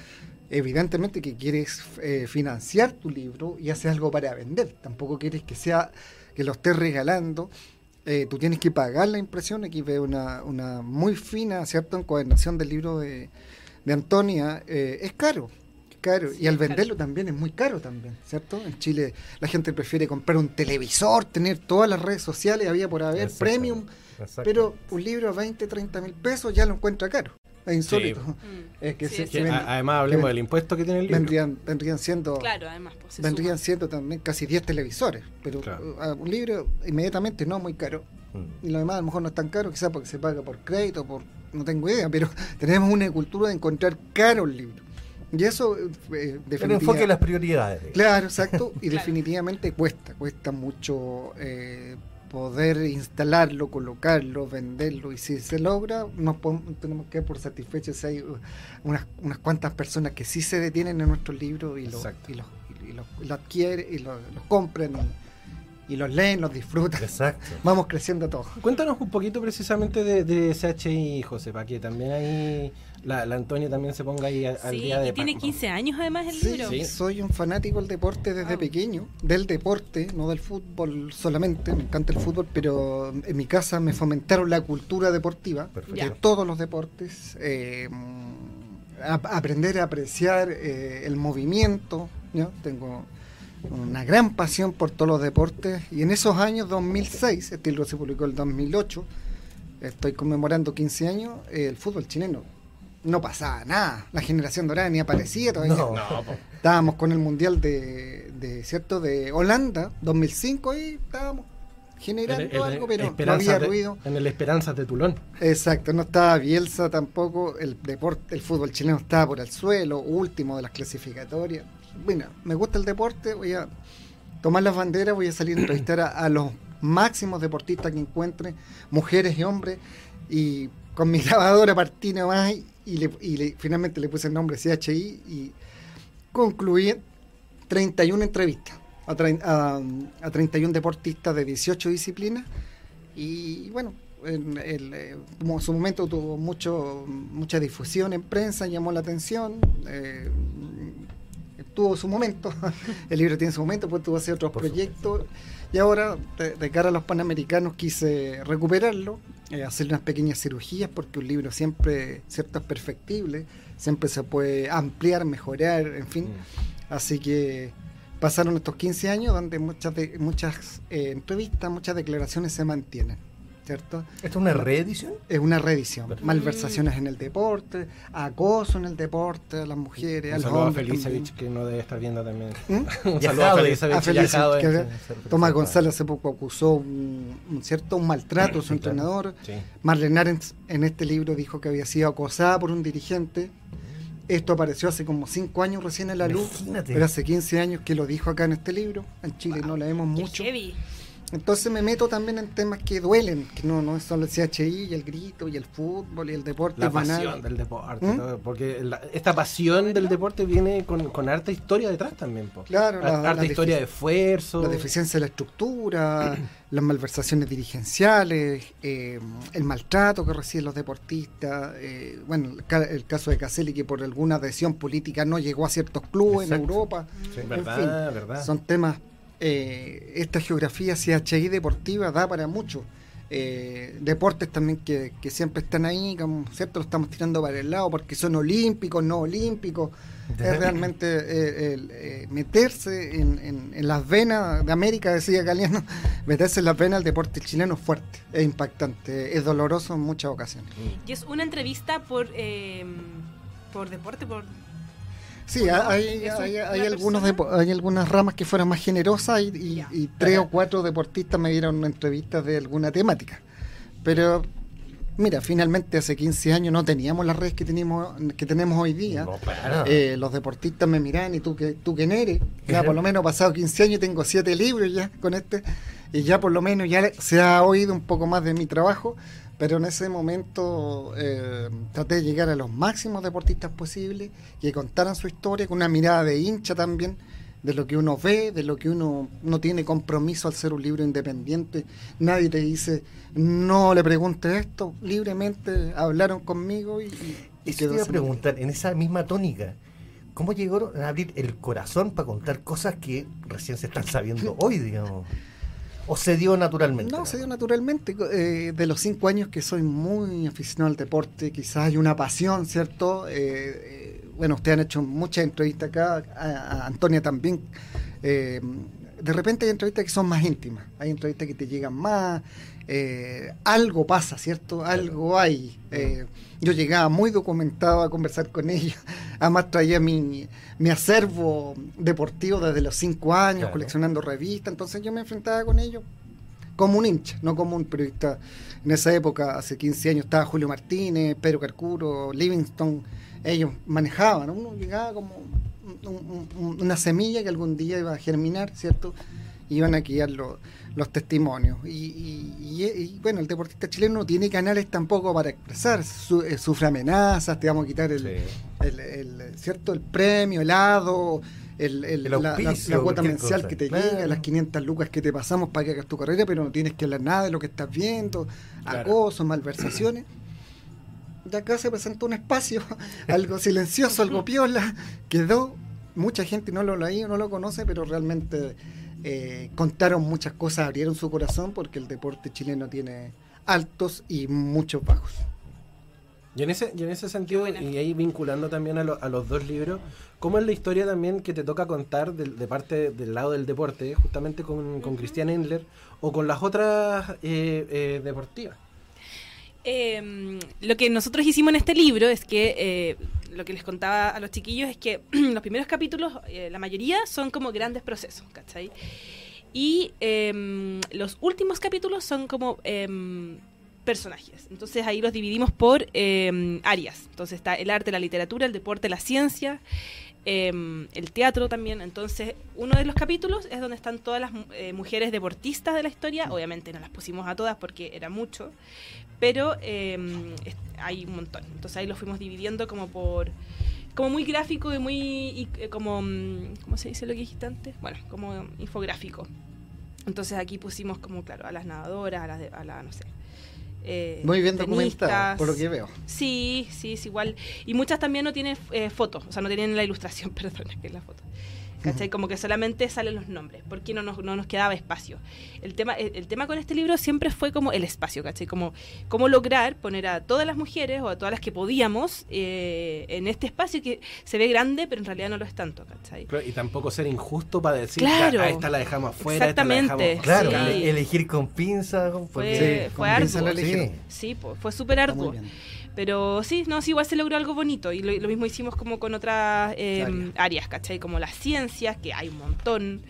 Evidentemente que quieres eh, financiar tu libro y haces algo para vender. Tampoco quieres que sea que lo estés regalando. Eh, tú tienes que pagar la impresión. Aquí veo una, una muy fina, ¿cierto? Encuadernación del libro de, de Antonia. Eh, es caro, caro. Sí, y al caro. venderlo también es muy caro también, ¿cierto? En Chile la gente prefiere comprar un televisor, tener todas las redes sociales, había por haber premium. Pero un libro a 20, 30 mil pesos ya lo encuentra caro. Es insólito. Es que Sí, se- es se Que, vende- a- además hablemos que del impuesto que tiene el libro. vendrían, vendrían siendo Claro, además, pues se vendrían suma. siendo también casi 10 televisores. Pero Claro. uh, un libro inmediatamente no muy caro. Mm. Y lo demás a lo mejor no es tan caro, quizás porque se paga por crédito, por no tengo idea, pero tenemos una cultura de encontrar caro el libro. Y eso, eh, El definitiva- enfoque de las prioridades. Claro, exacto. Y Claro. definitivamente cuesta, cuesta mucho eh, poder instalarlo, colocarlo, venderlo. Y si se logra, nos podemos- tenemos que dar por satisfechos si hay uh, unas, unas cuantas personas que sí se detienen en nuestros libros y lo, y lo, y lo- y lo adquieren y lo, lo compran. y los leen, los disfrutan. Exacto. Vamos creciendo todos. Cuéntanos un poquito precisamente de, de CHI, José, para que también ahí la, la Antonia también se ponga ahí a- al Sí, día de y tiene Pac-Man. 15 años además el Sí, libro. Sí. soy un fanático del deporte desde Wow. pequeño, del deporte, no del fútbol solamente, me encanta el fútbol, pero en mi casa me fomentaron la cultura deportiva Perfecto. de todos los deportes, eh, a- aprender a apreciar eh, el movimiento, ¿no? tengo una gran pasión por todos los deportes y en esos años 2006, este libro se publicó el 2008, estoy conmemorando 15 años, eh, el fútbol chileno no pasaba nada, la generación dorada ni aparecía todavía. No. Estábamos con el Mundial de, de cierto de Holanda, 2005, y estábamos generando el- el algo, pero no había de- ruido. En el Esperanzas de Tulón. Exacto, no estaba Bielsa tampoco, el deporte, el fútbol chileno estaba por el suelo, último de las clasificatorias. Bueno, me gusta el deporte, voy a tomar las banderas, voy a salir a entrevistar a, a los máximos deportistas que encuentre, mujeres y hombres, y con mi grabadora partí nomás y, le, y le- finalmente le puse el nombre CHI y concluí 31 entrevistas a, trein- a, a 31 deportistas de 18 disciplinas y bueno, en el, eh, en su momento tuvo mucho mucha difusión en prensa, llamó la atención, eh, tuvo su momento, el libro tiene su momento, pues tuvo hacer otros Por proyectos y ahora de, de cara a los panamericanos quise recuperarlo, eh, hacer unas pequeñas cirugías porque un libro siempre, cierto, es perfectible, siempre se puede ampliar, mejorar, en fin. Así que pasaron estos 15 años donde muchas de, muchas eh, entrevistas, muchas declaraciones se mantienen, ¿cierto? ¿Esto es una reedición? Es una reedición. Perfecto. Malversaciones en el deporte, acoso en el deporte, a las mujeres, a Un saludo a hombres. Felicevich, que no debe estar viendo también. ¿Mm? Un saludo a Felicevich. a Felicevich, Yajado, que- eh, Tomás González hace poco acusó un, un cierto un maltrato a su Sí, claro. entrenador. Sí. Marlene Arens en este libro dijo que había sido acosada por un dirigente. Esto apareció hace como 5 años recién en la luz. Imagínate. Pero hace 15 años que lo dijo acá en este libro. En Chile no leemos Qué mucho. heavy. Entonces me meto también en temas que duelen, que no, no es solo el CHI y el grito y el fútbol y el deporte La banal. pasión del deporte. ¿Mm? todo, Porque la- esta pasión del deporte viene con, con harta historia detrás también. po. Claro, la- harta la historia de esfuerzo. La deficiencia de la estructura, las malversaciones dirigenciales, eh, el maltrato que reciben los deportistas, eh, bueno, el, el caso de Caselli que por alguna adhesión política no llegó a ciertos clubes en. Europa. Sí. En verdad, fin, verdad. Son temas, eh, esta geografía CHI deportiva da para mucho. Eh, deportes también que, que siempre están ahí, como, ¿cierto? Lo estamos tirando para el lado porque son olímpicos, no olímpicos. Es realmente eh, el, eh, meterse en, en- en las venas de América, decía Galeano, meterse en las venas del deporte chileno es fuerte, es impactante, es doloroso en muchas ocasiones. Y es una entrevista por, eh, por deporte, por... Sí, hay, hay, algunos hay algunas ramas que fueron más generosas y, y tres o cuatro deportistas me dieron entrevistas de alguna temática. Pero mira, finalmente hace 15 años no teníamos las redes que tenemos, que tenemos hoy día. No. Eh, los deportistas me miran y tú que tú quién eres. Ya por lo menos pasado 15 años tengo siete libros ya con este y ya por lo menos ya se ha oído un poco más de mi trabajo, pero en ese momento eh, traté de llegar a los máximos deportistas posibles que contaran su historia con una mirada de hincha también de lo que uno ve, de lo que uno no tiene compromiso al ser un libro independiente. Nadie te dice, no le preguntes esto, libremente hablaron conmigo y, y Eso te iba a preguntar, en esa misma tónica, ¿cómo llegaron a abrir el corazón para contar cosas que recién se están sabiendo hoy, digamos? ¿O se dio naturalmente? No, se dio naturalmente. Eh, de los cinco años que soy muy aficionado al deporte, quizás hay una pasión, ¿cierto? Eh, eh, bueno, ustedes han hecho muchas entrevistas acá, a, a Antonia también. Eh, de repente hay entrevistas que son más íntimas, hay entrevistas que te llegan más, eh, algo pasa, ¿cierto? Algo hay. Eh, yo llegaba muy documentado a conversar con ellos, además traía mi, mi acervo deportivo desde los cinco años, Claro. coleccionando revistas, entonces yo me enfrentaba con ellos como un hincha, no como un periodista. En esa época, hace 15 años, estaba Julio Martínez, Pedro Carcuro, Livingston, ellos manejaban, uno llegaba como un- un- un- una semilla que algún día iba a germinar, ¿cierto? Iban a guiar los, los testimonios. Y, y- y- y, bueno, el deportista chileno no tiene canales tampoco para expresar, su- eh, sufre amenazas, te vamos a quitar el, Sí. el, el- ¿cierto? el premio, el hado, el, el- El la, la- auspicio, la cuota mensual cosa. que te Claro. llega, las 500 lucas que te pasamos para que hagas tu carrera, pero no tienes que hablar nada de lo que estás viendo, Claro. acoso, malversaciones. De acá se presentó un espacio, algo silencioso, algo piola, quedó, mucha gente no lo leía, no lo conoce, pero realmente eh, contaron muchas cosas, abrieron su corazón porque el deporte chileno tiene altos y muchos bajos. Y en ese, y en ese sentido, y ahí vinculando también a, lo- a los dos libros, ¿cómo es la historia también que te toca contar de, de parte del lado del deporte, justamente con, con Cristian Endler o con las otras eh, eh, deportivas? Eh, lo que nosotros hicimos en este libro es que, eh, lo que les contaba a los chiquillos es que los primeros capítulos, eh, la mayoría son como grandes procesos, ¿cachai? Y em, los últimos capítulos son como em, personajes. Entonces ahí los dividimos por em, áreas. Entonces está el arte, la literatura, el deporte, la ciencia, em, el teatro también. Entonces uno de los capítulos es donde están todas las eh, mujeres deportistas de la historia. Obviamente no las pusimos a todas porque era mucho pero eh, es- hay un montón. Entonces ahí lo fuimos dividiendo como por como muy gráfico y muy y, eh, como mm, ¿cómo se dice lo que dijiste antes? Bueno, como infográfico. Entonces aquí pusimos como claro a las nadadoras, a las de- a la no sé. Eh, Muy bien documentado, por lo que veo. Sí, sí, es igual. Y muchas también no tienen eh, fotos, o sea, no tienen la ilustración, perdón, que es la foto. ¿Cachai? Como que solamente salen los nombres, porque no nos, no nos quedaba espacio. El tema, el, el tema con este libro siempre fue como el espacio, ¿cachai? Como cómo lograr poner a todas las mujeres o a todas las que podíamos eh, en este espacio que se ve grande, pero en realidad no lo es tanto, ¿cachai? Pero- y tampoco ser injusto para decir, Claro. "Ya, a esta la dejamos afuera, esta la Exactamente. dejamos Claro, Sí. elegir con pinzas. Fue, fue pinza Sí. pues, fue súper arduo. Pero sí, no, sí, igual se logró algo bonito. Y lo, lo mismo hicimos como con otras eh, Áreas. áreas, ¿cachai? Como las ciencias, que hay un montón.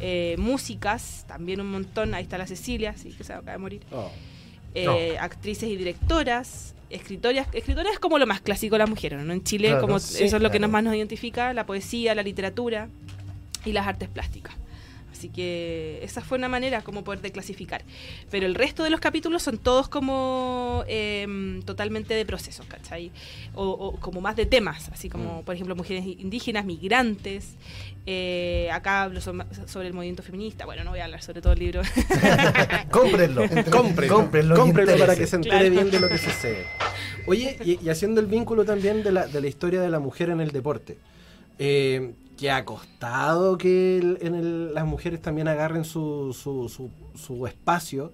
eh, músicas, también un montón. Ahí está la Cecilia, sí, que se acaba de morir. Oh. Eh, Actrices y directoras. Escritoras, escritoras es como lo más clásico de las mujeres, ¿no? En Chile, Claro, como sí, eso es lo que nos más nos identifica, la poesía, la literatura y las artes plásticas. Así que esa fue una manera como poder declasificar. Pero el resto de los capítulos son todos como em, totalmente de procesos, ¿cachai? O, o como más de temas, así como, por ejemplo, mujeres indígenas, migrantes. Eh, acá hablo so- sobre el movimiento feminista. Bueno, no voy a hablar sobre todo el libro. Cómprenlo. Cómprelo, Cómprenlo. cómprelo para que se entere Claro. bien de lo que sucede. Oye, y, y haciendo el vínculo también de la, de la historia de la mujer en el deporte, eh, que ha costado que el- en el- las mujeres también agarren su, su, su, su espacio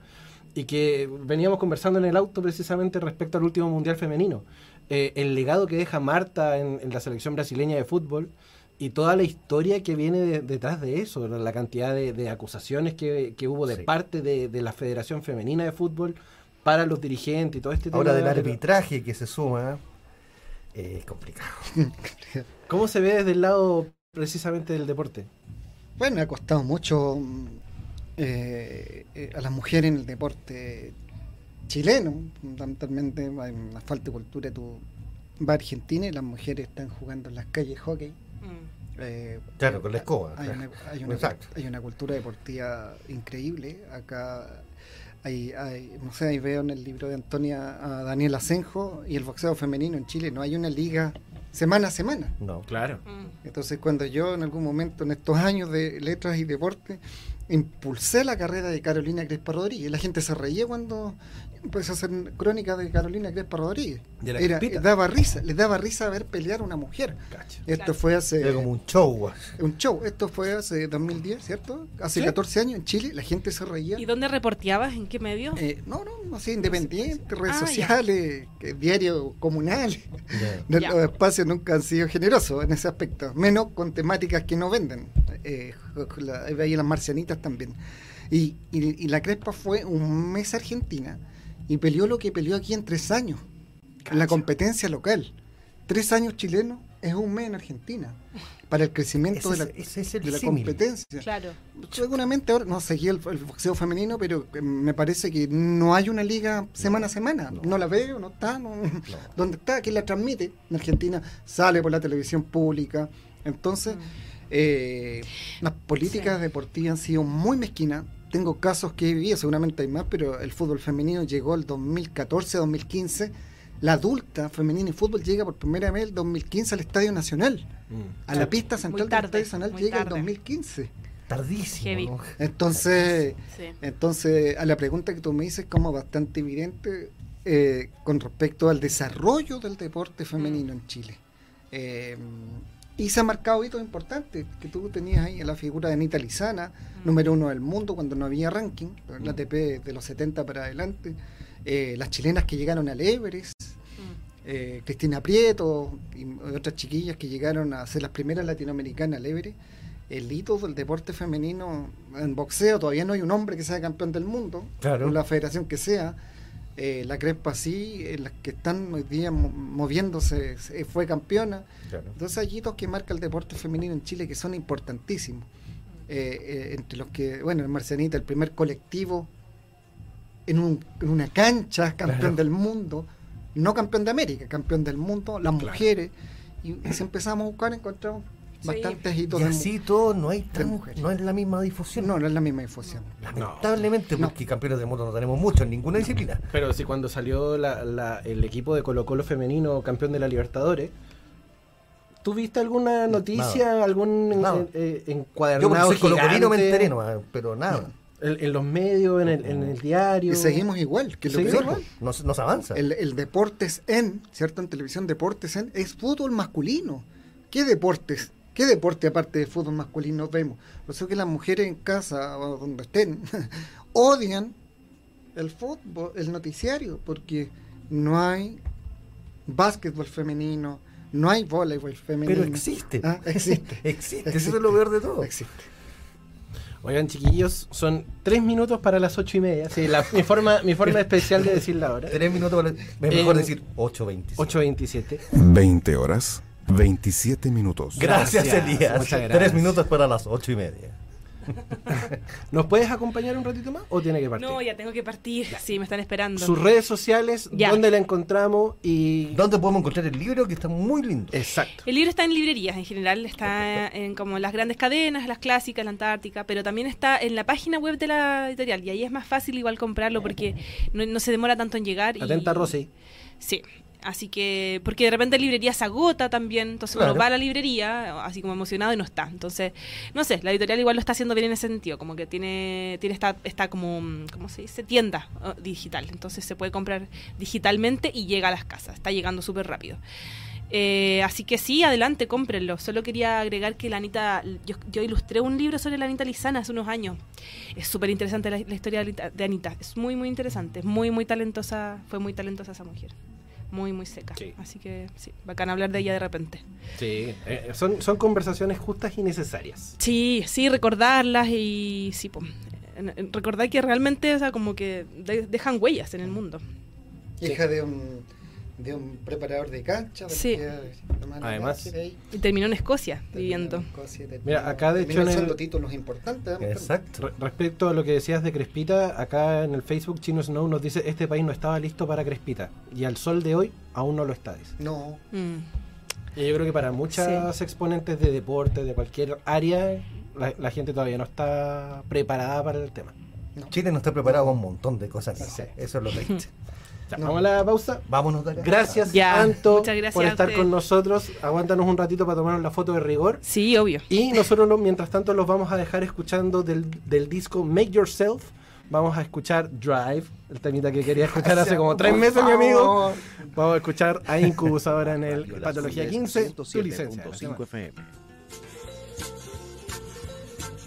y que veníamos conversando en el auto precisamente respecto al último Mundial Femenino. Eh, el legado que deja Marta en, en la selección brasileña de fútbol y toda la historia que viene de- detrás de eso, la cantidad de, de acusaciones que, que hubo de Sí. parte de, de la Federación Femenina de Fútbol para los dirigentes y todo este Ahora tema. del de- arbitraje que se suma, eh, es complicado. ¿Cómo se ve desde el lado precisamente del deporte? Bueno, ha costado mucho mm, eh, eh, a las mujeres en el deporte chileno, fundamentalmente hay una falta de cultura. Tú vas a Argentina y las mujeres están jugando en las calles hockey. Mm. Eh, Claro, con la escoba. Hay una, hay una- hay una cultura deportiva increíble. Acá hay, hay, no sé, ahí veo en el libro de Antonia a Daniel Asenjo y el boxeo femenino en Chile. No hay una liga semana a semana. No. Claro. Mm. Entonces, cuando yo en algún momento, en estos años de letras y deporte, impulsé la carrera de Carolina Crespa Rodríguez, la gente se reía cuando empecé a hacer crónicas de Carolina Crespa Rodríguez. De la Era, daba risa, les daba risa ver pelear a una mujer. Cacha. Esto Claro. fue hace Era como un show. un show, esto fue hace 2010, ¿cierto? Hace Sí. 14 años en Chile, la gente se reía. ¿Y dónde reporteabas? ¿En qué medio? Eh, no, no, así independiente, redes Ah, ya. sociales, diarios comunales. Ya. Los espacios nunca han sido generosos en ese aspecto, menos con temáticas que no venden. Eh, la- ahí las marcianitas también. Y, y- y la Crespa fue un mes Argentina y peleó lo que peleó aquí en tres años, en la competencia local. Tres años chilenos es un mes en Argentina, para el crecimiento Ese de la, es- ese es el de la símil. competencia. Claro. Seguramente ahora no seguí el, el boxeo femenino, pero eh, me parece que no hay una liga semana a semana. No, no. la veo, no está. No, ¿Dónde está? ¿Quién la transmite? En Argentina sale por la televisión pública. Entonces, eh, las políticas Sí. deportivas han sido muy mezquinas. Tengo casos que he vivido, seguramente hay más, pero el fútbol femenino llegó el 2014-2015. La adulta femenina y fútbol llega por primera vez el 2015 al Estadio Nacional. A la pista central del Estadio Nacional llega en tarde. 2015. Tardísimo. Entonces, Sí. entonces, a la pregunta que tú me dices, como bastante evidente eh, con respecto al desarrollo del deporte femenino en Chile. Eh, y se ha marcado hitos importantes, que tú tenías ahí en la figura de Anita Lizana, número uno del mundo cuando no había ranking, en la ATP de los 70 para adelante, eh, las chilenas que llegaron al Everest, Mm. eh, Cristina Prieto y otras chiquillas que llegaron a ser las primeras latinoamericanas al Everest. El hito del deporte femenino en boxeo, todavía no hay un hombre que sea campeón del mundo, Claro. o la federación que sea. Eh, la Crespa sí, eh, las que están hoy día mo- moviéndose, eh, fue campeona. Claro. Entonces hay hitos que marca el deporte femenino en Chile que son importantísimos. Eh, eh, entre los que, bueno, el Marcianita, el primer colectivo en, un- en una cancha, campeón Claro. del mundo, no campeón de América, campeón del mundo, las mujeres. Y, si empezamos a buscar, encontramos. Bastantes hitos Y de así todo no hay de tan, mujeres. no es la misma difusión. No, no es la misma difusión. Lamentablemente, No. porque campeones del mundo no tenemos muchos en ninguna disciplina. Pero si cuando salió la- la- el equipo de Colo Colo femenino campeón de la Libertadores, ¿tú viste alguna noticia, algún Nada. eh, eh, Yo porque encuadernado soy colocolino me gigante enteré nomás, pero nada. en, en los medios, en el, en el diario? Y seguimos igual, que lo Seguimos peor. igual. No, se- no se avanza. El, el Deportes en, ¿cierto? En televisión, Deportes en, es fútbol masculino. ¿Qué deportes? ¿Qué deporte aparte de fútbol masculino vemos? Por eso que las mujeres en casa o donde estén odian el fútbol, el noticiario, porque no hay básquetbol femenino, no hay voleibol femenino. Pero existe. Ah, existe. existe. Eso es lo peor de todo. Existe. Oigan, chiquillos, son tres minutos para las ocho y media. Sí, la- mi, forma, mi forma especial de decir la hora. Tres minutos para... Es mejor En- decir 8.20. 8.27. 20 horas, 27 minutos. Gracias, Gracias, Elías. muchas gracias. Tres minutos para las ocho y media. ¿Nos puedes acompañar un ratito más o tiene que partir? No, ya tengo que partir. Sí, me están esperando. Sus redes sociales, Ya. dónde la encontramos y... ¿Dónde podemos encontrar el libro que está muy lindo? Exacto. El libro está en librerías en general, está en como las grandes cadenas, las clásicas, la Antártica, pero también está en la página web de la editorial y ahí es más fácil igual comprarlo porque no, no se demora tanto en llegar. y- Atenta, Rosy. Sí, así que, porque de repente la librería se agota también, entonces Claro. uno va a la librería así como emocionado y no está. Entonces, no sé, la editorial igual lo está haciendo bien en ese sentido, como que tiene, tiene esta, esta como, ¿cómo se dice? Tienda eh, digital, entonces se puede comprar digitalmente y llega a las casas, está llegando súper rápido. Eh, así que sí, adelante, cómprenlo. Solo quería agregar que la Anita, yo, yo ilustré un libro sobre la Anita Lizana hace unos años. Es súper interesante la, la historia de Anita- de Anita. Es muy, muy interesante. Es muy, muy talentosa. Fue muy talentosa esa mujer. Muy, muy seca. Sí. Así que sí, bacán hablar de ella de repente. Sí, eh, son, son conversaciones justas y necesarias. Sí, sí, recordarlas y sí, en- recordar que realmente, o sea, como que de- dejan huellas en el mundo. Hija de un, de un preparador de cancha. Sí. Además. Y terminó en Escocia Terminó viviendo. en Escocia, terminó- Mira, acá, de hecho, en el- títulos importantes. Exacto. Re- respecto a lo que decías de Crespita, acá en el Facebook Chino Snow nos dice este país no estaba listo para Crespita y al sol de hoy aún no lo está. dice. No, Mm. Y yo creo que para muchas exponentes de deporte, de cualquier área, la, la gente todavía no está preparada para el tema. Chile no está preparado con un montón de cosas. Sí. Eso es lo triste. Vamos a la pausa. Vámonos. Gracias, Ya, Anto, muchas gracias por estar con nosotros. Aguántanos un ratito para tomarnos la foto de rigor. Sí, obvio. Y nosotros, lo- mientras tanto, los vamos a dejar escuchando del, del disco Make Yourself. Vamos a escuchar Drive, el temita que quería escuchar hace como tres meses, mi amigo. Vamos a escuchar a Incubus ahora en el Patología Condes 15, tu licencia. 107.5 FM.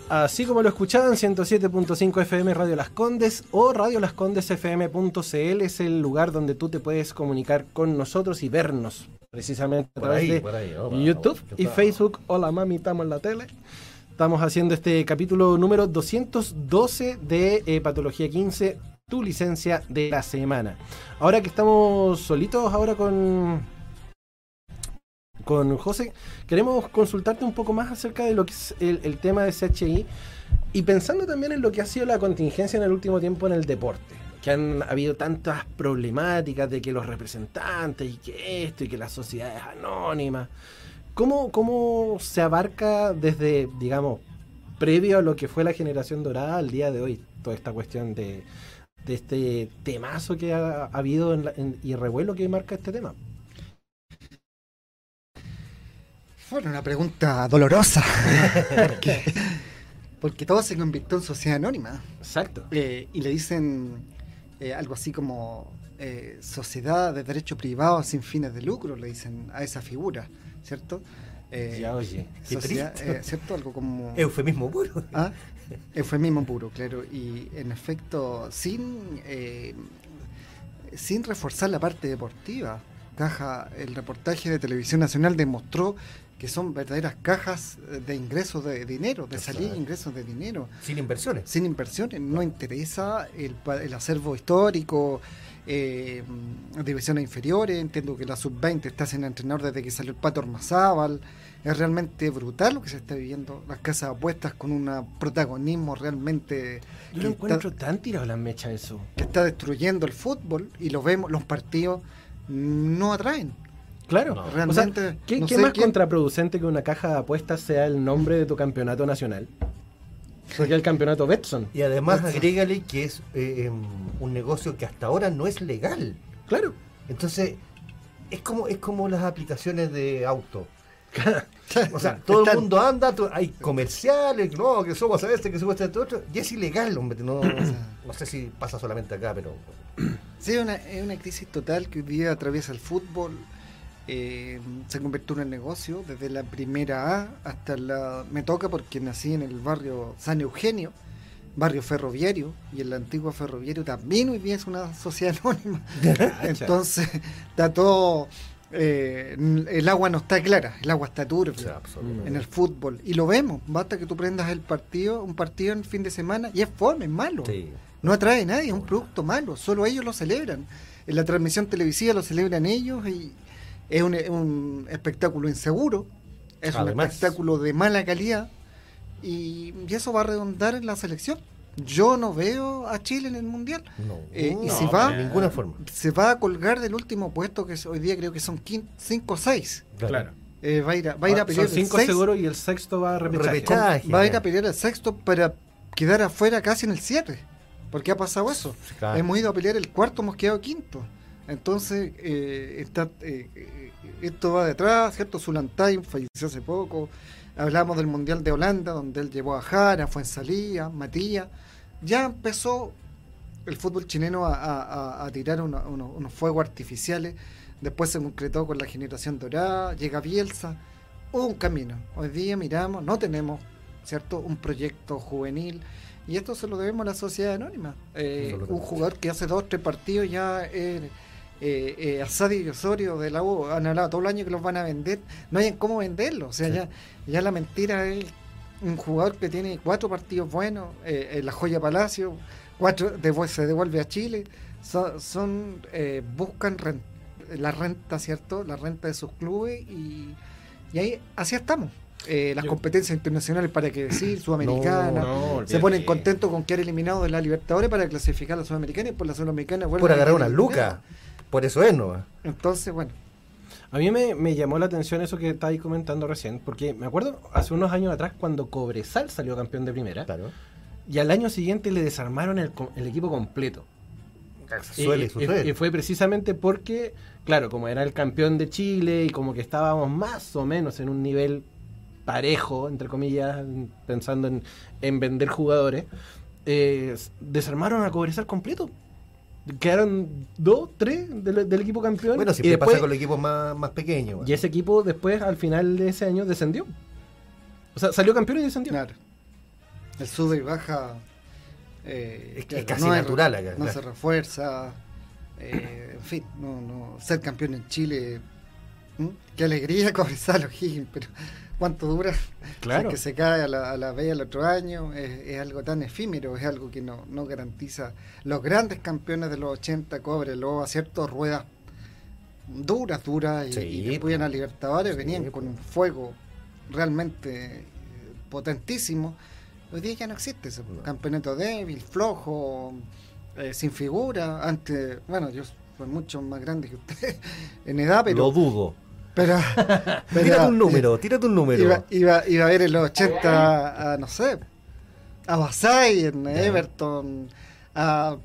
Así como lo escuchaban, 107.5 FM Radio Las Condes o radiolascondesfm.cl es el lugar donde tú te puedes comunicar con nosotros y vernos precisamente a través ahí, de ahí. YouTube y. Facebook. Hola mami, estamos en la tele. Estamos haciendo este capítulo número 212 de eh, Patología 15, tu licencia de la semana. Ahora que estamos solitos ahora con con José, queremos consultarte un poco más acerca de lo que es el, tema de CHI y pensando también en lo que ha sido la contingencia en el último tiempo en el deporte. Que han habido tantas problemáticas de que los representantes y que esto y que las sociedades anónimas. ¿Cómo, cómo se abarca desde, digamos, previo a lo que fue la generación dorada al día de hoy toda esta cuestión de, de este temazo que ha, ha habido en la- en- y revuelo que marca este tema? Bueno, una pregunta dolorosa. porque, porque todo se convirtió en sociedad anónima. Exacto. Eh, y le dicen eh, algo así como eh, sociedad de derecho privado sin fines de lucro, le dicen a esa figura, ¿cierto? Ya, oye. Qué sociedad, ¿Cierto? Algo como... Eufemismo puro. ¿Ah? Eufemismo puro, claro. Y en efecto, sin, sin reforzar la parte deportiva. Caja, el reportaje de Televisión Nacional demostró que son verdaderas cajas eh, de ingresos de dinero, de salida de Exacto. ingresos de dinero. Sin inversiones. Sin inversiones, no interesa el, el acervo histórico, eh, divisiones inferiores. Entiendo que la sub-20 está sin entrenador desde que salió el Pato Ormazábal. Es realmente brutal lo que se está viviendo. Las casas apuestas con un protagonismo realmente Yo lo está, encuentro tan tirado a las mechas eso. que está destruyendo el fútbol y lo vemos, los partidos no atraen. Claro. No. Realmente, O sea, ¿qué, no qué sé más quién- contraproducente que una caja de apuestas sea el nombre de tu campeonato nacional? Porque el campeonato Betson. Y además agrégale que es eh, em, un negocio que hasta ahora no es legal. Claro. Entonces, es como, es como las aplicaciones de auto. O sea, todo el mundo anda, hay comerciales, no, que somos a este, que somos a este otro, y es ilegal, hombre. No, no sé si pasa solamente acá, pero. Sí, es una, es una crisis total que hoy día atraviesa el fútbol. Eh, se convirtió en un negocio desde la primera A hasta la... Me toca porque nací en el barrio San Eugenio, barrio ferroviario, y el antiguo ferroviario también hoy día es una sociedad anónima. Entonces, está todo... eh, el agua no está clara, el agua está turbia en el fútbol. Y lo vemos, basta que tú prendas el partido, un partido en fin de semana, y es fome, es malo. Sí. No atrae a nadie, es un producto malo, solo ellos lo celebran. En la transmisión televisiva lo celebran ellos y es un, es un espectáculo inseguro, es un espectáculo de mala calidad y, y eso va a redundar en la selección. Yo no veo a Chile en el Mundial. No, Eh, y no, si va- de ninguna forma. Se va a colgar del último puesto que es- hoy día creo que son 5 o 6. Claro. va a ir a, va a, ir a Ah, pelear Son el cinco seis- seguros y el sexto va a repechaje. Repechaje. va a ir a pelear el sexto para quedar afuera casi en el cierre. Porque ha pasado eso. Claro. Hemos ido a pelear el cuarto, hemos quedado quinto. Entonces, eh, está, eh, eh, esto va detrás, ¿cierto? Zulantay falleció hace poco. Hablamos del Mundial de Holanda, donde él llevó a Jara, fue en Salía, Matías. Ya empezó el fútbol chileno a, a- a- a tirar uno- uno- unos fuegos artificiales. Después se concretó con la generación dorada, llega Bielsa. Hubo un camino. Hoy día miramos, no tenemos, ¿cierto? Un proyecto juvenil. Y esto se lo debemos a la sociedad anónima. Eh, un jugador que hace dos, tres partidos ya es eh, eh, Asadi y Osorio de la U han hablado todo el año que los van a vender. No hay en cómo venderlo. O sea, Sí. ya, ya la mentira es un jugador que tiene cuatro partidos buenos, eh, la joya Palacio, cuatro después se devuelve a Chile. Son, son, eh, buscan la renta, ¿cierto? La renta de sus clubes y, y ahí así estamos. Eh, las Yo- competencias internacionales, para qué decir, Sudamericana. No, se olvídate. ponen contentos con quedar eliminados de la Libertadores para clasificar a la Sudamericana y por la Sudamericana vuelven Por agarrar lucas. eliminados. Por eso es, ¿no? Entonces, bueno, A mí me, me llamó la atención eso que estáis comentando recién, porque me acuerdo hace unos años atrás cuando Cobresal salió campeón de primera, Claro. y al año siguiente le desarmaron el, equipo completo. Suele y, suceder. y- y fue precisamente porque, claro, como era el campeón de Chile y como que estábamos más o menos en un nivel parejo, entre comillas, pensando en, en vender jugadores, eh, desarmaron a Cobresal completo. Quedaron dos, tres del, del equipo campeón. Bueno, y siempre después- pasa con los equipos más, más pequeños. bueno. y ese equipo después, al final de ese año, descendió. O sea, salió campeón y descendió. claro. El sube y baja. eh, Es casi natural acá, No claro. se refuerza. eh, en fin, no, no, ser campeón en Chile. Qué alegría Cobresal O'Higgins, pero ¿cuánto dura? Claro. que se cae a la, a la vez el otro año es, es algo tan efímero, es algo que no, no garantiza. Los grandes campeones de los 80, Cobreloa, ciertas ruedas duras, duras, y, Sí, y después a Libertadores, Sí, venían con un fuego realmente eh, potentísimo. Hoy día ya no existe ese No. campeonato débil, flojo, eh, sin figura. Antes, bueno, yo soy mucho más grande que usted en edad, pero. Lo dudo. Pero, pero- Tírate un número, tírate un número. Iba, iba, iba a ver en los 80 a, no sé, a Basay, en. Everton, a,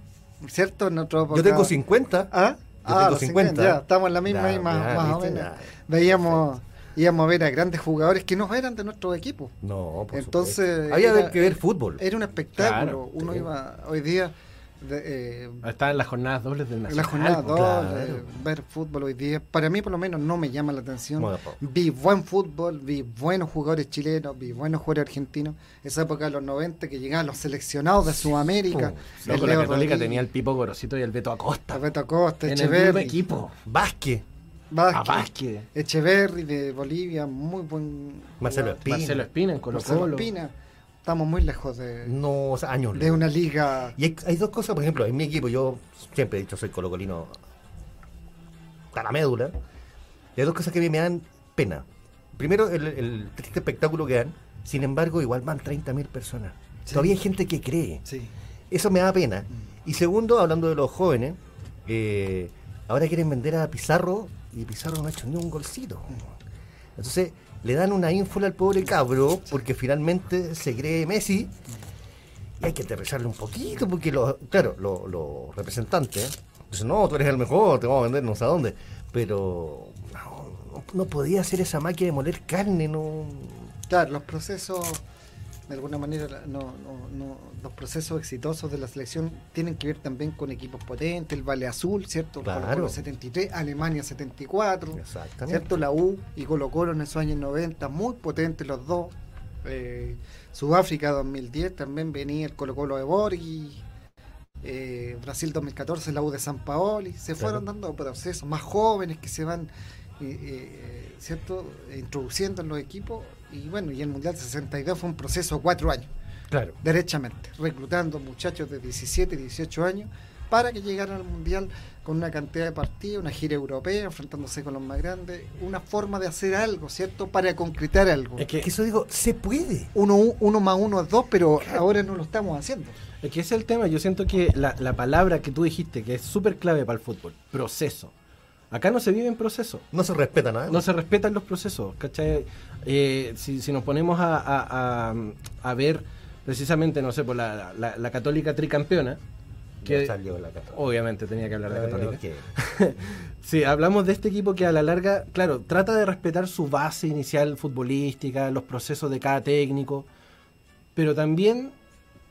¿cierto? En otro Yo tengo 50. ¿Ah? Yo Ah, tengo los 50. Ya, estamos en la misma Ya, ahí, más, más o menos. Veíamos íbamos a ver a grandes jugadores que no eran de nuestro equipo. No, por Entonces, supuesto. había era- que ver fútbol. Era un espectáculo. Claro, Uno sí. iba hoy día de, eh, Está en las jornadas dobles del en Nacional. la jornada po. dos, claro. eh, ver fútbol hoy día. Para mí, por lo menos, no me llama la atención. Bueno. Vi buen fútbol, vi buenos jugadores chilenos, vi buenos jugadores argentinos. Esa época de los 90 que llegaban los seleccionados de Sudamérica. No, el con la Católica tenía el Pipo Gorosito y el Beto Acosta. Alberto Acosta, en el mismo Echeverri, equipo. Vázquez, Vázquez, Vázquez. Echeverri de Bolivia, muy buen. Marcelo. Espina. Marcelo Espina en Colo Marcelo Colo. Espina. Estamos muy lejos de, no, o sea, años. de una liga. Y hay, hay dos cosas, por ejemplo, en mi equipo, yo siempre he dicho soy colocolino a la médula. Y hay dos cosas que a mí me dan pena. Primero, el, el triste espectáculo que dan. Sin embargo, igual van 30.000 personas. Sí. Todavía hay gente que cree. Sí. Eso me da pena. Y segundo, hablando de los jóvenes, eh, ahora quieren vender a Pizarro y Pizarro no ha hecho ni un golcito. Entonces, le dan una ínfula al pobre cabro porque finalmente se cree Messi. Y hay que aterrizarle un poquito porque, los, claro, los, representantes dicen, no, tú eres el mejor, te vamos a vender no sé a dónde. Pero no podía hacer esa máquina de moler carne, no... Claro, los procesos, de alguna manera, no, no, no, los procesos exitosos de la selección tienen que ver también con equipos potentes, el Vale Azul, ¿cierto? Claro. Colo Colo 73, Alemania 74, Exactamente. ¿cierto? La U y Colo Colo en esos años 90, muy potentes los dos. Eh, Sudáfrica 2010 también venía el Colo Colo de Borghi. eh, Brasil 2014, la U de San Paoli, se Claro. fueron dando procesos más jóvenes que se van eh, eh, ¿cierto? introduciendo en los equipos y bueno, y el Mundial 62 fue un proceso de cuatro años, Claro. derechamente, reclutando muchachos de 17, 18 años para que llegaran al Mundial con una cantidad de partidos, una gira europea, enfrentándose con los más grandes, una forma de hacer algo, ¿cierto? Para concretar algo. Es que, Que eso digo, se puede. Uno, uno más uno es dos, pero ahora no lo estamos haciendo. es que ese es el tema. Yo siento que la, la palabra que tú dijiste, que es súper clave para el fútbol, proceso. Acá no se vive en proceso. No se respeta nada. No se respetan los procesos, ¿cachai? Eh, si, si nos ponemos a, a- a- a ver precisamente, no sé, por la, la- la católica tricampeona, Ya que salió la católica. obviamente tenía que hablar de católica. Ok. Sí, hablamos de este equipo que a la larga, claro, trata de respetar su base inicial futbolística, los procesos de cada técnico, pero también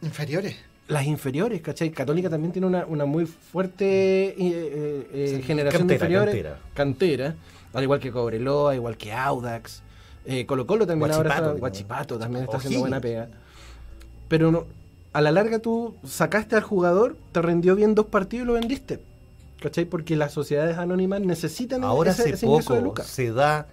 Inferiores. Las inferiores, ¿cachai? Católica también tiene una, una muy fuerte eh, eh, eh, Sí, generación cantera, de inferiores. cantera. Cantera, al igual que Cobreloa, igual que Audax. Eh, Colo Colo también ahora Guachipato, está, digo. Guachipato también está haciendo buena pega. Pero no, a la larga tú sacaste al jugador, te rindió bien dos partidos y lo vendiste. ¿Cachai? Porque las sociedades anónimas necesitan Ahora ese, de poco lucas. se da.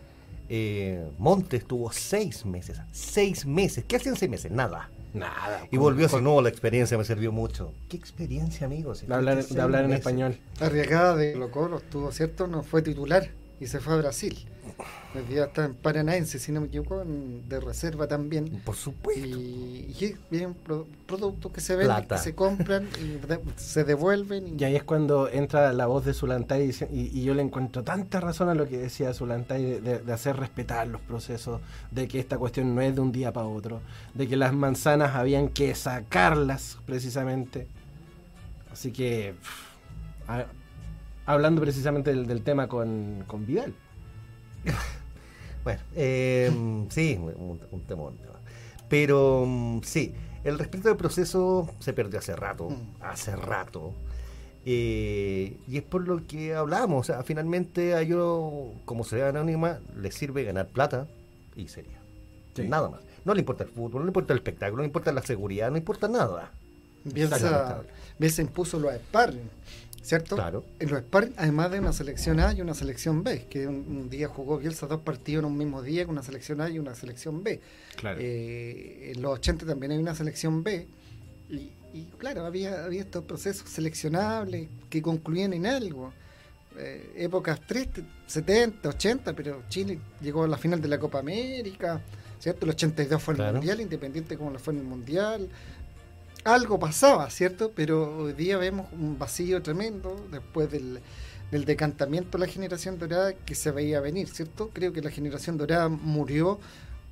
Eh, Montes tuvo seis meses. Seis meses. ¿Qué hacían seis meses? Nada. Nada. Y volvió así, no, la experiencia me sirvió mucho. ¿Qué experiencia, amigos? De hablar, de hablar en español. Arriagada de Colo Colo estuvo, ¿cierto? No fue titular y se fue a Brasil. Hoy día está en Paranaense, si no me equivoco, en- de reserva también. Por supuesto. Y, y es bien pro- productos que se venden, Plata. que se compran y de- se devuelven. Y, Y ahí es cuando entra la voz de Zulantay y- y yo le encuentro tanta razón a lo que decía Zulantay de, de- de hacer respetar los procesos, de que esta cuestión no es de un día para otro, de que las manzanas habían que sacarlas precisamente. Así que, pff, a- hablando precisamente del, del tema con, con Vidal. Bueno, eh, sí, un, un tema. Pero sí, el respeto del proceso se perdió hace rato, Mm. hace rato. Eh, y es por lo que hablamos. O sea, finalmente a yo, como sociedad anónima, le sirve ganar plata y sería. Sí. Nada más. No le importa el fútbol, no le importa el espectáculo, no le importa la seguridad, no importa nada. Lamentable. Bielsa impuso los sparring, ¿cierto? Claro. En los sparring, además de una selección A y una selección B, que un, un día jugó Bielsa dos partidos en un mismo día con una selección A y una selección B. Claro. Eh, en los 80 también hay una selección B. Y, y claro, había, había estos procesos seleccionables que concluían en algo. Eh, épocas 3, 70, 80, pero Chile llegó a la final de la Copa América, ¿cierto? El 82 fue el Claro. Mundial, independiente como lo fue en el Mundial. Algo pasaba, ¿cierto? Pero hoy día vemos un vacío tremendo después del, del decantamiento de la generación dorada que se veía venir, ¿cierto? Creo que la generación dorada murió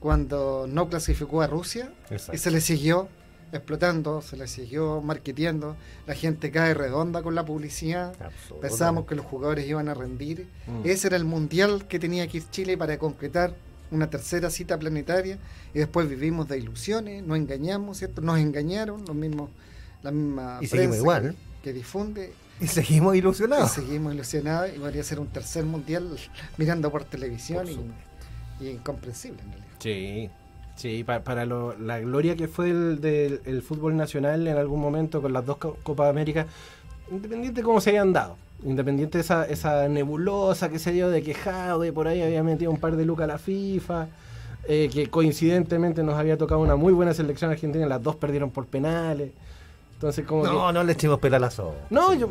cuando no clasificó a Rusia y se le siguió explotando, se le siguió marketeando, la gente cae redonda con la publicidad, pensábamos que los jugadores iban a rendir. Mm. Ese era el mundial que tenía que ir Chile para concretar una tercera cita planetaria y después vivimos de ilusiones, nos engañamos, ¿cierto? Nos engañaron, los mismos, la misma Y seguimos prensa igual, que, ¿eh? que difunde Y seguimos y ilusionados. seguimos ilusionados y podría ser un tercer mundial mirando por televisión Por y, y incomprensible en realidad. Sí, sí, pa- para lo- la gloria que fue el, del el fútbol nacional en algún momento con las dos co- Copas América, independiente de cómo se hayan dado, independiente de esa, esa nebulosa que se dio de quejado, de por ahí había metido un par de lucas a la FIFA, eh, que coincidentemente nos había tocado una muy buena selección argentina, las dos perdieron por penales. Entonces, como No, que- no le echemos pela a la sopa. No, yo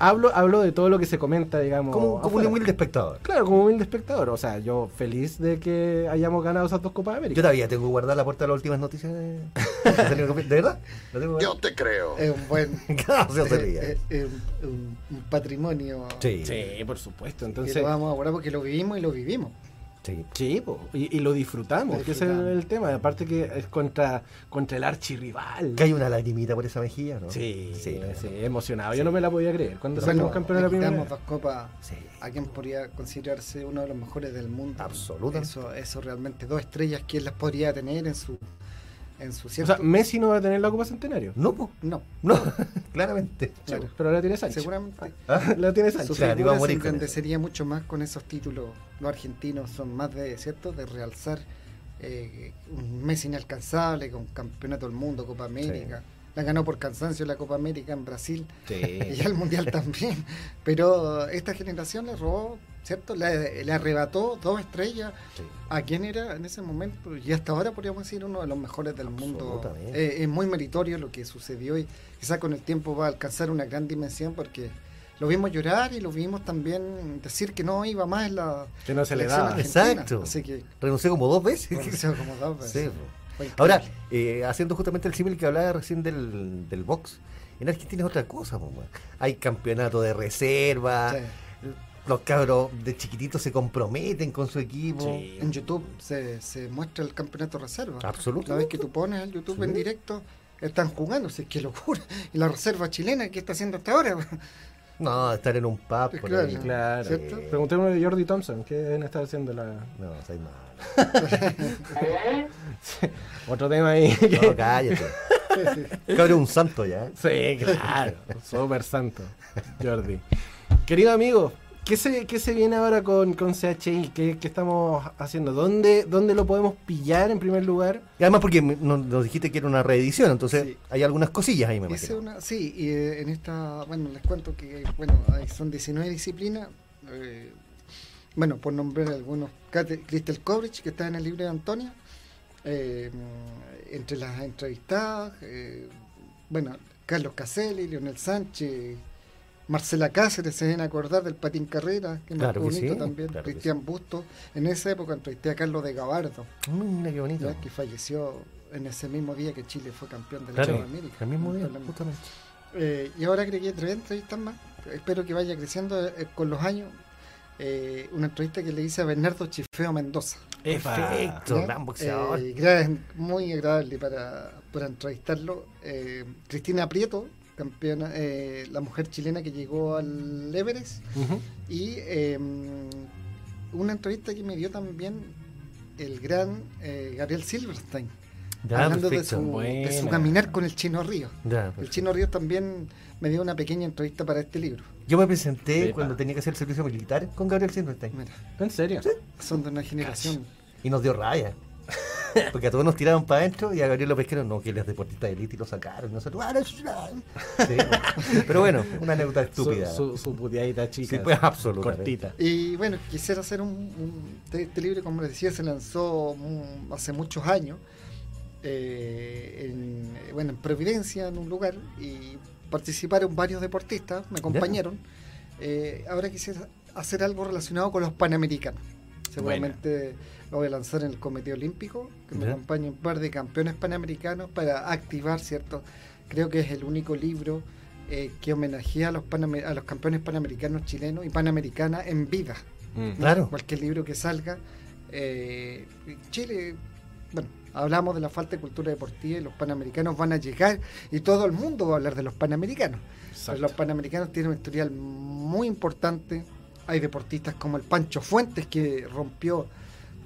hablo, hablo de todo lo que se comenta, digamos. Como, como un humilde espectador. Claro, como humilde espectador. O sea, yo feliz de que hayamos ganado esas dos Copas Yo América. todavía tengo que guardar la puerta de las últimas noticias de... ¿De verdad? ¿Lo tengo Yo te creo. Es un buen Gracias, eh, eh, eh, un, un patrimonio Sí, Sí, por supuesto. que Entonces, lo vamos a guardar porque lo vivimos y lo vivimos. Sí. sí, po, y, y lo disfrutamos, Lo que ese es el, tema. Aparte que es contra, contra el archirrival. Que hay una lagrimita por esa mejilla, ¿no? Sí, sí, Sí, emocionado. Yo no me la podía creer. Cuando salimos campeones la le primera dos copas Sí. a quien podría considerarse uno de los mejores del mundo. Absolutamente. Eso, eso realmente, dos estrellas, ¿quién las podría tener en su en su O cierto? sea, Messi no va a tener la Copa Centenario. No, po. no, no, claramente. claro. Pero ahora tiene Sánchez. seguramente. La tiene Su Sánchez. Claro, a morir se con eso. engrandecería mucho más con esos títulos. Los argentinos son más de, ¿cierto? De realzar eh, un mes inalcanzable con Campeonato del Mundo, Copa América. La ganó por cansancio la Copa América en Brasil y Sí. el Mundial también. Pero esta generación le robó, ¿cierto? Le, le arrebató dos estrellas Sí. a quien era en ese momento y hasta ahora podríamos decir uno de los mejores del mundo. Eh, es muy meritorio lo que sucedió y quizás con el tiempo va a alcanzar una gran dimensión porque lo vimos llorar y lo vimos también decir que no iba más en la Que no se le daba. argentina. Exacto. Así que Renunció como dos veces. renunció como dos veces. Sí. Ahora, eh, haciendo justamente el símil que hablaba recién del, del box, en Argentina es otra cosa, hay campeonato de reserva, Sí. Los cabros de chiquititos se comprometen con su equipo. Sí. En YouTube se, se muestra el campeonato reserva. Absolutamente. La vez que tú pones el YouTube en directo, están jugando, sí, qué locura. Y la reserva chilena, ¿qué está haciendo hasta ahora? No, estar en un pub por Claro. ahí. Claro. ¿Cierto? Preguntémosle a Jordi Thompson, ¿qué deben estar haciendo la... No, soy malo. Otro tema ahí. No, cállate. Cabrón, un santo ya. ¿eh? Sí, claro. Súper santo, Jordi. Querido amigo, ¿qué se, qué se viene ahora con, con CHI? ¿Qué, qué estamos haciendo? ¿Dónde, ¿Dónde lo podemos pillar en primer lugar? Y además porque nos, nos dijiste que era una reedición, entonces Sí. hay algunas cosillas ahí, me Hice imagino. una, sí, y eh, en esta, bueno, les cuento que, bueno, ahí son 19 disciplinas. eh, bueno, por nombrar algunos, Crystal Coverage, que está en el libro de Antonia, eh, entre las entrevistadas, eh, bueno, Carlos Caselli, Leonel Sánchez, Marcela Cáceres, se deben acordar del Patín Carrera, que Claro marcó que bonito sí, también, claro que Cristian Busto. En esa época entrevisté a Carlos de Gabardo, Mira qué bonito. que falleció en ese mismo día que Chile fue campeón de la Claro, Copa América. el mismo día, justamente. Eh, y ahora agregué tres entrevistas más. Espero que vaya creciendo eh, con los años. Eh, una entrevista que le hice a Bernardo Chifeo Mendoza. Perfecto, ¿ya? gran boxeador. Eh, muy agradable para, para entrevistarlo. Eh, Cristina Prieto, campeona, eh, la mujer chilena que llegó al Everest. Y eh, una entrevista que me dio también el gran eh, Gabriel Silverstein. Ya, hablando de su, de su caminar con el Chino Río. Ya, El. Chino Ríos también me dio una pequeña entrevista para este libro. Yo me presenté Epa. cuando tenía que hacer el servicio militar con Gabriel Silverstein Mira, ¿En serio? son de una generación. y nos dio raya. Porque a todos nos tiraron para adentro y a Gabriel López Quero no, que él es deportista de élite y lo sacaron. Nosotros, "Ah, no, es una-". Sí, Pero bueno, una anécdota estúpida. Su, su, su puteadita chica. Sí, pues, absolutamente. Cortita. Y bueno, quisiera hacer un, un- este, este libro, como les decía, se lanzó hace muchos años. eh, en, bueno, en Providencia, en un lugar, y participaron varios deportistas, me acompañaron. Eh, ahora quisiera hacer algo relacionado con los panamericanos. Seguramente lo voy a lanzar en el Comité Olímpico, que me Ya. acompañe un par de campeones panamericanos para activar, ¿cierto? Creo que es el único libro eh, que homenajea a los, a los campeones panamericanos chilenos y panamericanas en vida. Mm. ¿no? Claro. Cualquier libro que salga. eh, Chile, bueno, Hablamos de la falta de cultura deportiva y los panamericanos van a llegar y todo el mundo va a hablar de los panamericanos. Los panamericanos tienen un historial muy importante. Hay deportistas como el Pancho Fuentes que rompió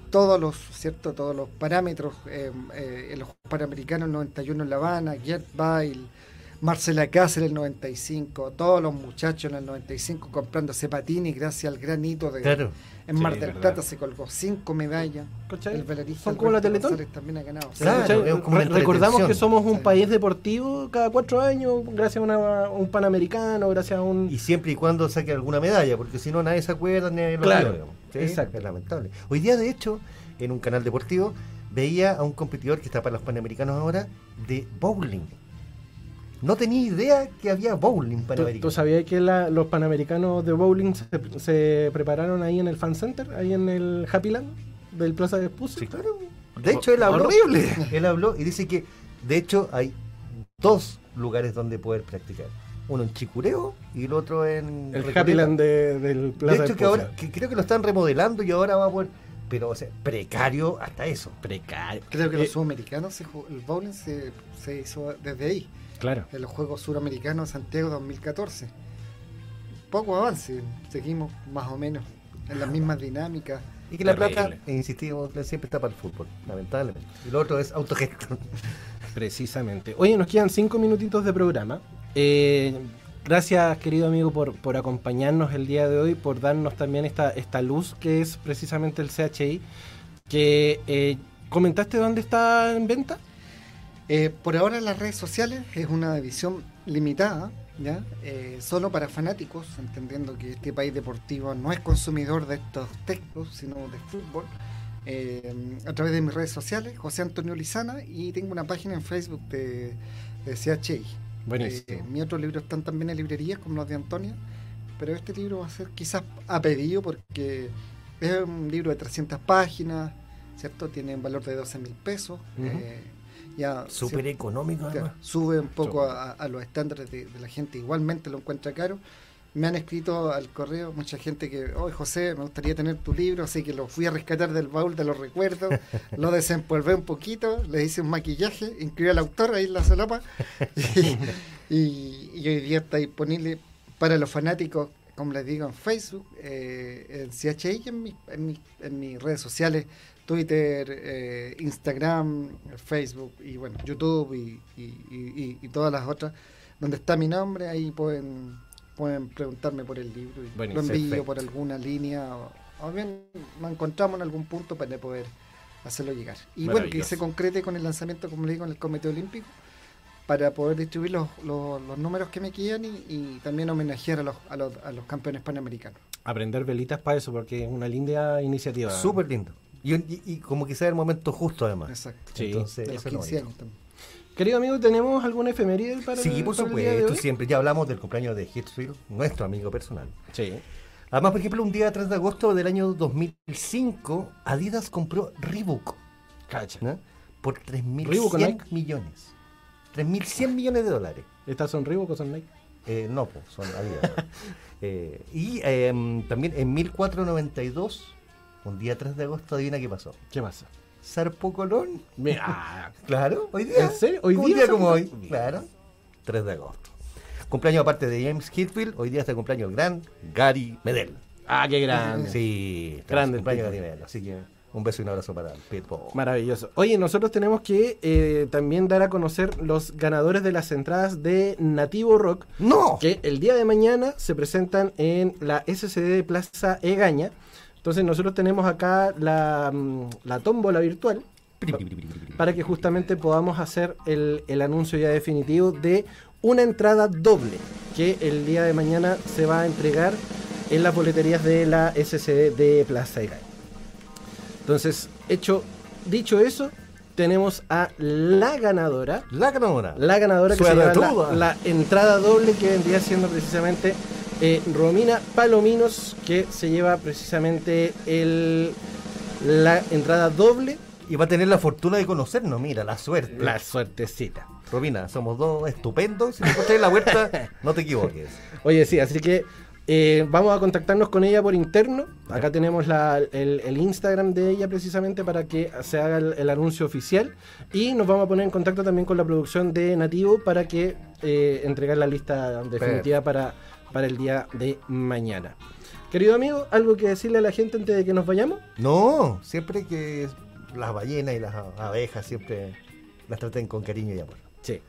todos los, ¿cierto? todos los parámetros eh, eh, en los panamericanos, el 91 en La Habana, Gert Bale, Marcela Cáceres el 95, todos los muchachos en el 95 comprándose patines gracias al gran hito de... Claro. En Sí, Mar del. Plata se colgó cinco medallas. ¿Cachai? El velerista Son como la Teletón. También ha ganado. Claro, recordamos que somos un Sí. país deportivo cada cuatro años, gracias a, una- a un panamericano, gracias a un... Y siempre y cuando saque alguna medalla, porque si no nadie se acuerda ni lo Claro. Sí, exacto. Es lamentable. Hoy día, de hecho, en un canal deportivo, veía a un competidor que está para los panamericanos ahora de bowling. No tenía idea que había bowling ¿Tú, panamericano. tú sabías que la- los panamericanos de bowling se, se prepararon ahí en el fan center, ahí en el Happy Land del Plaza de Espucio? Sí, claro. De hecho, él habló. Horrible. Él habló y dice que, de hecho, hay dos lugares donde poder practicar. Uno en Chicureo y el otro en El Recoleta. Happy Land de- del Plaza De hecho, que Espucio. ahora que creo que lo están remodelando y ahora va a poder. Pero, o sea, precario hasta eso. Precario. Creo que Eh, los sudamericanos, se jugó- el bowling se, se hizo desde ahí, Claro. en los Juegos Suramericanos Santiago 2014. Poco avance, seguimos más o menos en las mismas dinámicas. Y que la Terrible. plata, e insistimos, siempre está para el fútbol, lamentablemente. Y lo otro es autogestión. Precisamente. Oye, nos quedan cinco minutitos de programa. Eh, gracias, querido amigo, por, por acompañarnos el día de hoy, por darnos también esta, esta luz que es precisamente el CHI. Que eh, comentaste dónde está en venta. Eh, por ahora las redes sociales es una edición limitada, ¿ya? Eh, solo para fanáticos, entendiendo que este país deportivo no es consumidor de estos textos, sino de fútbol. Eh, a través de mis redes sociales, José Antonio Lizana, y tengo una página en Facebook de, de CHI. Buenísimo. Eh, mi otro libro están también en librerías, como los de Antonia, pero este libro va a ser quizás a pedido porque es un libro de 300 páginas, ¿cierto? Tiene un valor de 12 mil pesos. Eh, ya Súper económico, además. sube un poco a, a los estándares de, de la gente, igualmente lo encuentra caro. Me han escrito al correo mucha gente que, hoy José, me gustaría tener tu libro, así que lo fui a rescatar del baúl de los recuerdos, lo desempolvé un poquito, le hice un maquillaje, incluí al autor ahí en la solapa, y, y- y hoy día está disponible para los fanáticos, como les digo, en Facebook, eh, en CHI y en, mi- en, mi- en mis redes sociales, Twitter, eh, Instagram, Facebook y bueno, YouTube y, y- y- y- y todas las otras, donde está mi nombre, ahí pueden, pueden preguntarme por el libro y Buenísimo. lo envío Perfecto. por alguna línea o, o bien nos encontramos en algún punto para poder hacerlo llegar. Y bueno, que se concrete con el lanzamiento, como le digo, en el Comité Olímpico para poder distribuir los, los- los números que me quedan y, y también homenajear a los, a, los, a los campeones panamericanos. Aprender velitas para eso, porque es una linda iniciativa. Súper lindo. Y, y- y como que sea el momento justo, además. Exacto. Sí. Entonces, De los eso es lo 15 bonito. años también. Querido amigo, ¿tenemos alguna efeméride para Sí, por para supuesto, siempre. Ya hablamos del cumpleaños de Hitchfield, nuestro amigo personal. Sí. Además, por ejemplo, un día 3 de agosto del año 2005, Adidas compró Reebok Cacha. ¿no? por Reebok o 3.100 Nike. millones. 3.100 millones de dólares. ¿Estas son Reebok o son Nike? Eh, no, pues, son Adidas. Eh, y eh, también en 1492, un día 3 de agosto, adivina qué pasó. ¿Qué pasa? Sarpo Colón. Me- ah, Claro, hoy día. ¿En serio? ¿Hoy un día como hoy. Claro, 3 de agosto. Cumpleaños aparte de James Hetfield, hoy día está el cumpleaños el gran Gary Medel. ah, qué grande. Sí, Grande el cumpleaños Gary Medel. Así que un beso y un abrazo para el Pitbull. Maravilloso. Oye, nosotros tenemos que eh, también dar a conocer los ganadores de las entradas de Nativo Rock, ¡No! que el día de mañana se presentan en la SCD de Plaza Egaña. Entonces nosotros tenemos acá la, mm, la tómbola virtual para que justamente podamos hacer el, el anuncio ya definitivo de una entrada doble que el día de mañana se va a entregar en las boleterías de la SCD de Plaza Egaña. Entonces, hecho, dicho eso, tenemos a la ganadora. La ganadora. La ganadora que se la entrada doble que vendría siendo precisamente eh, Romina Palominos, que se lleva precisamente el, la entrada doble, Y va a tener la fortuna de conocernos, mira, la suerte. la suertecita. Robina, somos dos estupendos. Si te encuentras en la huerta, no te equivoques. Oye, sí, así que Eh, vamos a contactarnos con ella por interno. Acá tenemos la- el, el Instagram de ella precisamente para que se haga el, el anuncio oficial. Y nos vamos a poner en contacto también con la producción de Nativo para que eh, entregar la lista definitiva para, para el día de mañana. Querido amigo, ¿algo que decirle a la gente antes de que nos vayamos? No, siempre que las ballenas y las abejas siempre las traten con cariño y amor. Sí.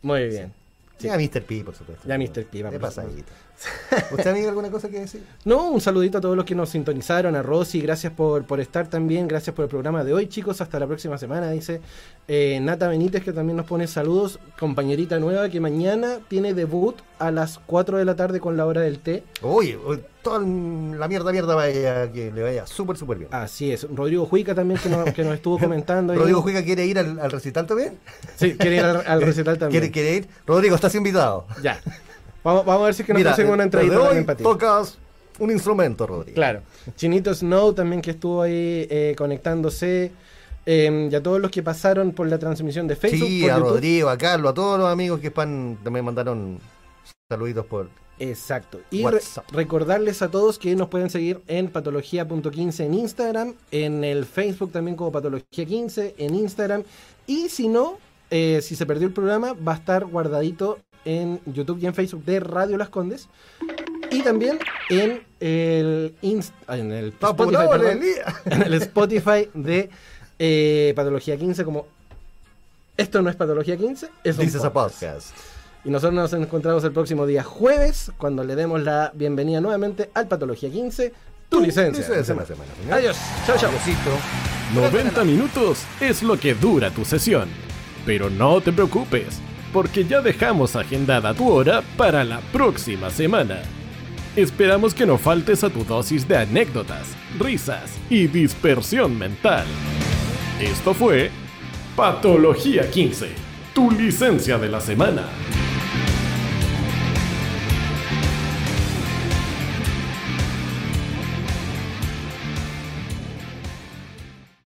Muy bien. Sí. a Mr. P, por supuesto. Ya Mr. P, ¿Qué vamos. pasa, amiguito? ¿Usted, amigo, alguna cosa que decir? No, un saludito a todos los que nos sintonizaron, a Rosy, gracias por, por estar también, gracias por el programa de hoy, chicos, hasta la próxima semana, dice eh, Nata Benítez, que también nos pone saludos, compañerita nueva, que mañana tiene debut a las 4 de la tarde con la hora del té. Oye, oye, toda la mierda, mierda, vaya, que le vaya súper, súper bien. Así es, Rodrigo Juica también, que nos, que nos estuvo comentando. ahí. Rodrigo Juega quiere ir al, al recital también. Sí, quiere ir al, al recital también. ¿Quiere, quiere ir? Rodrigo, estás invitado. Ya. Vamos, vamos a ver si es que nos conseguimos una hoy también para ti. tocas un instrumento, Rodrigo. Claro. Chinito Snow también que estuvo ahí eh, conectándose. eh, y a todos los que pasaron por la transmisión de Facebook. Sí, por a YouTube. Rodrigo, a Carlos, a todos los amigos que pan, también mandaron saluditos por Exacto. Y re- recordarles a todos que nos pueden seguir en patología.15 en Instagram, en el Facebook también como patología15 en Instagram. Y si no, eh, si se perdió el programa, va a estar guardadito en YouTube y en Facebook de Radio Las Condes. Y también en el, Inst- ah, en el Spotify, Apurado, perdón, Elías. en el Spotify de eh, Patología 15 como esto no es Patología 15, es un This is a podcast. podcast. Y nosotros nos encontramos el próximo día jueves, cuando le demos la bienvenida nuevamente al Patología 15, tu licencia. Semana. Adiós. Chao, chao. Adiósito. 90 minutos es lo que dura tu sesión. Pero no te preocupes, porque ya dejamos agendada tu hora para la próxima semana. Esperamos que no faltes a tu dosis de anécdotas, risas y dispersión mental. Esto fue Patología 15, tu licencia de la semana.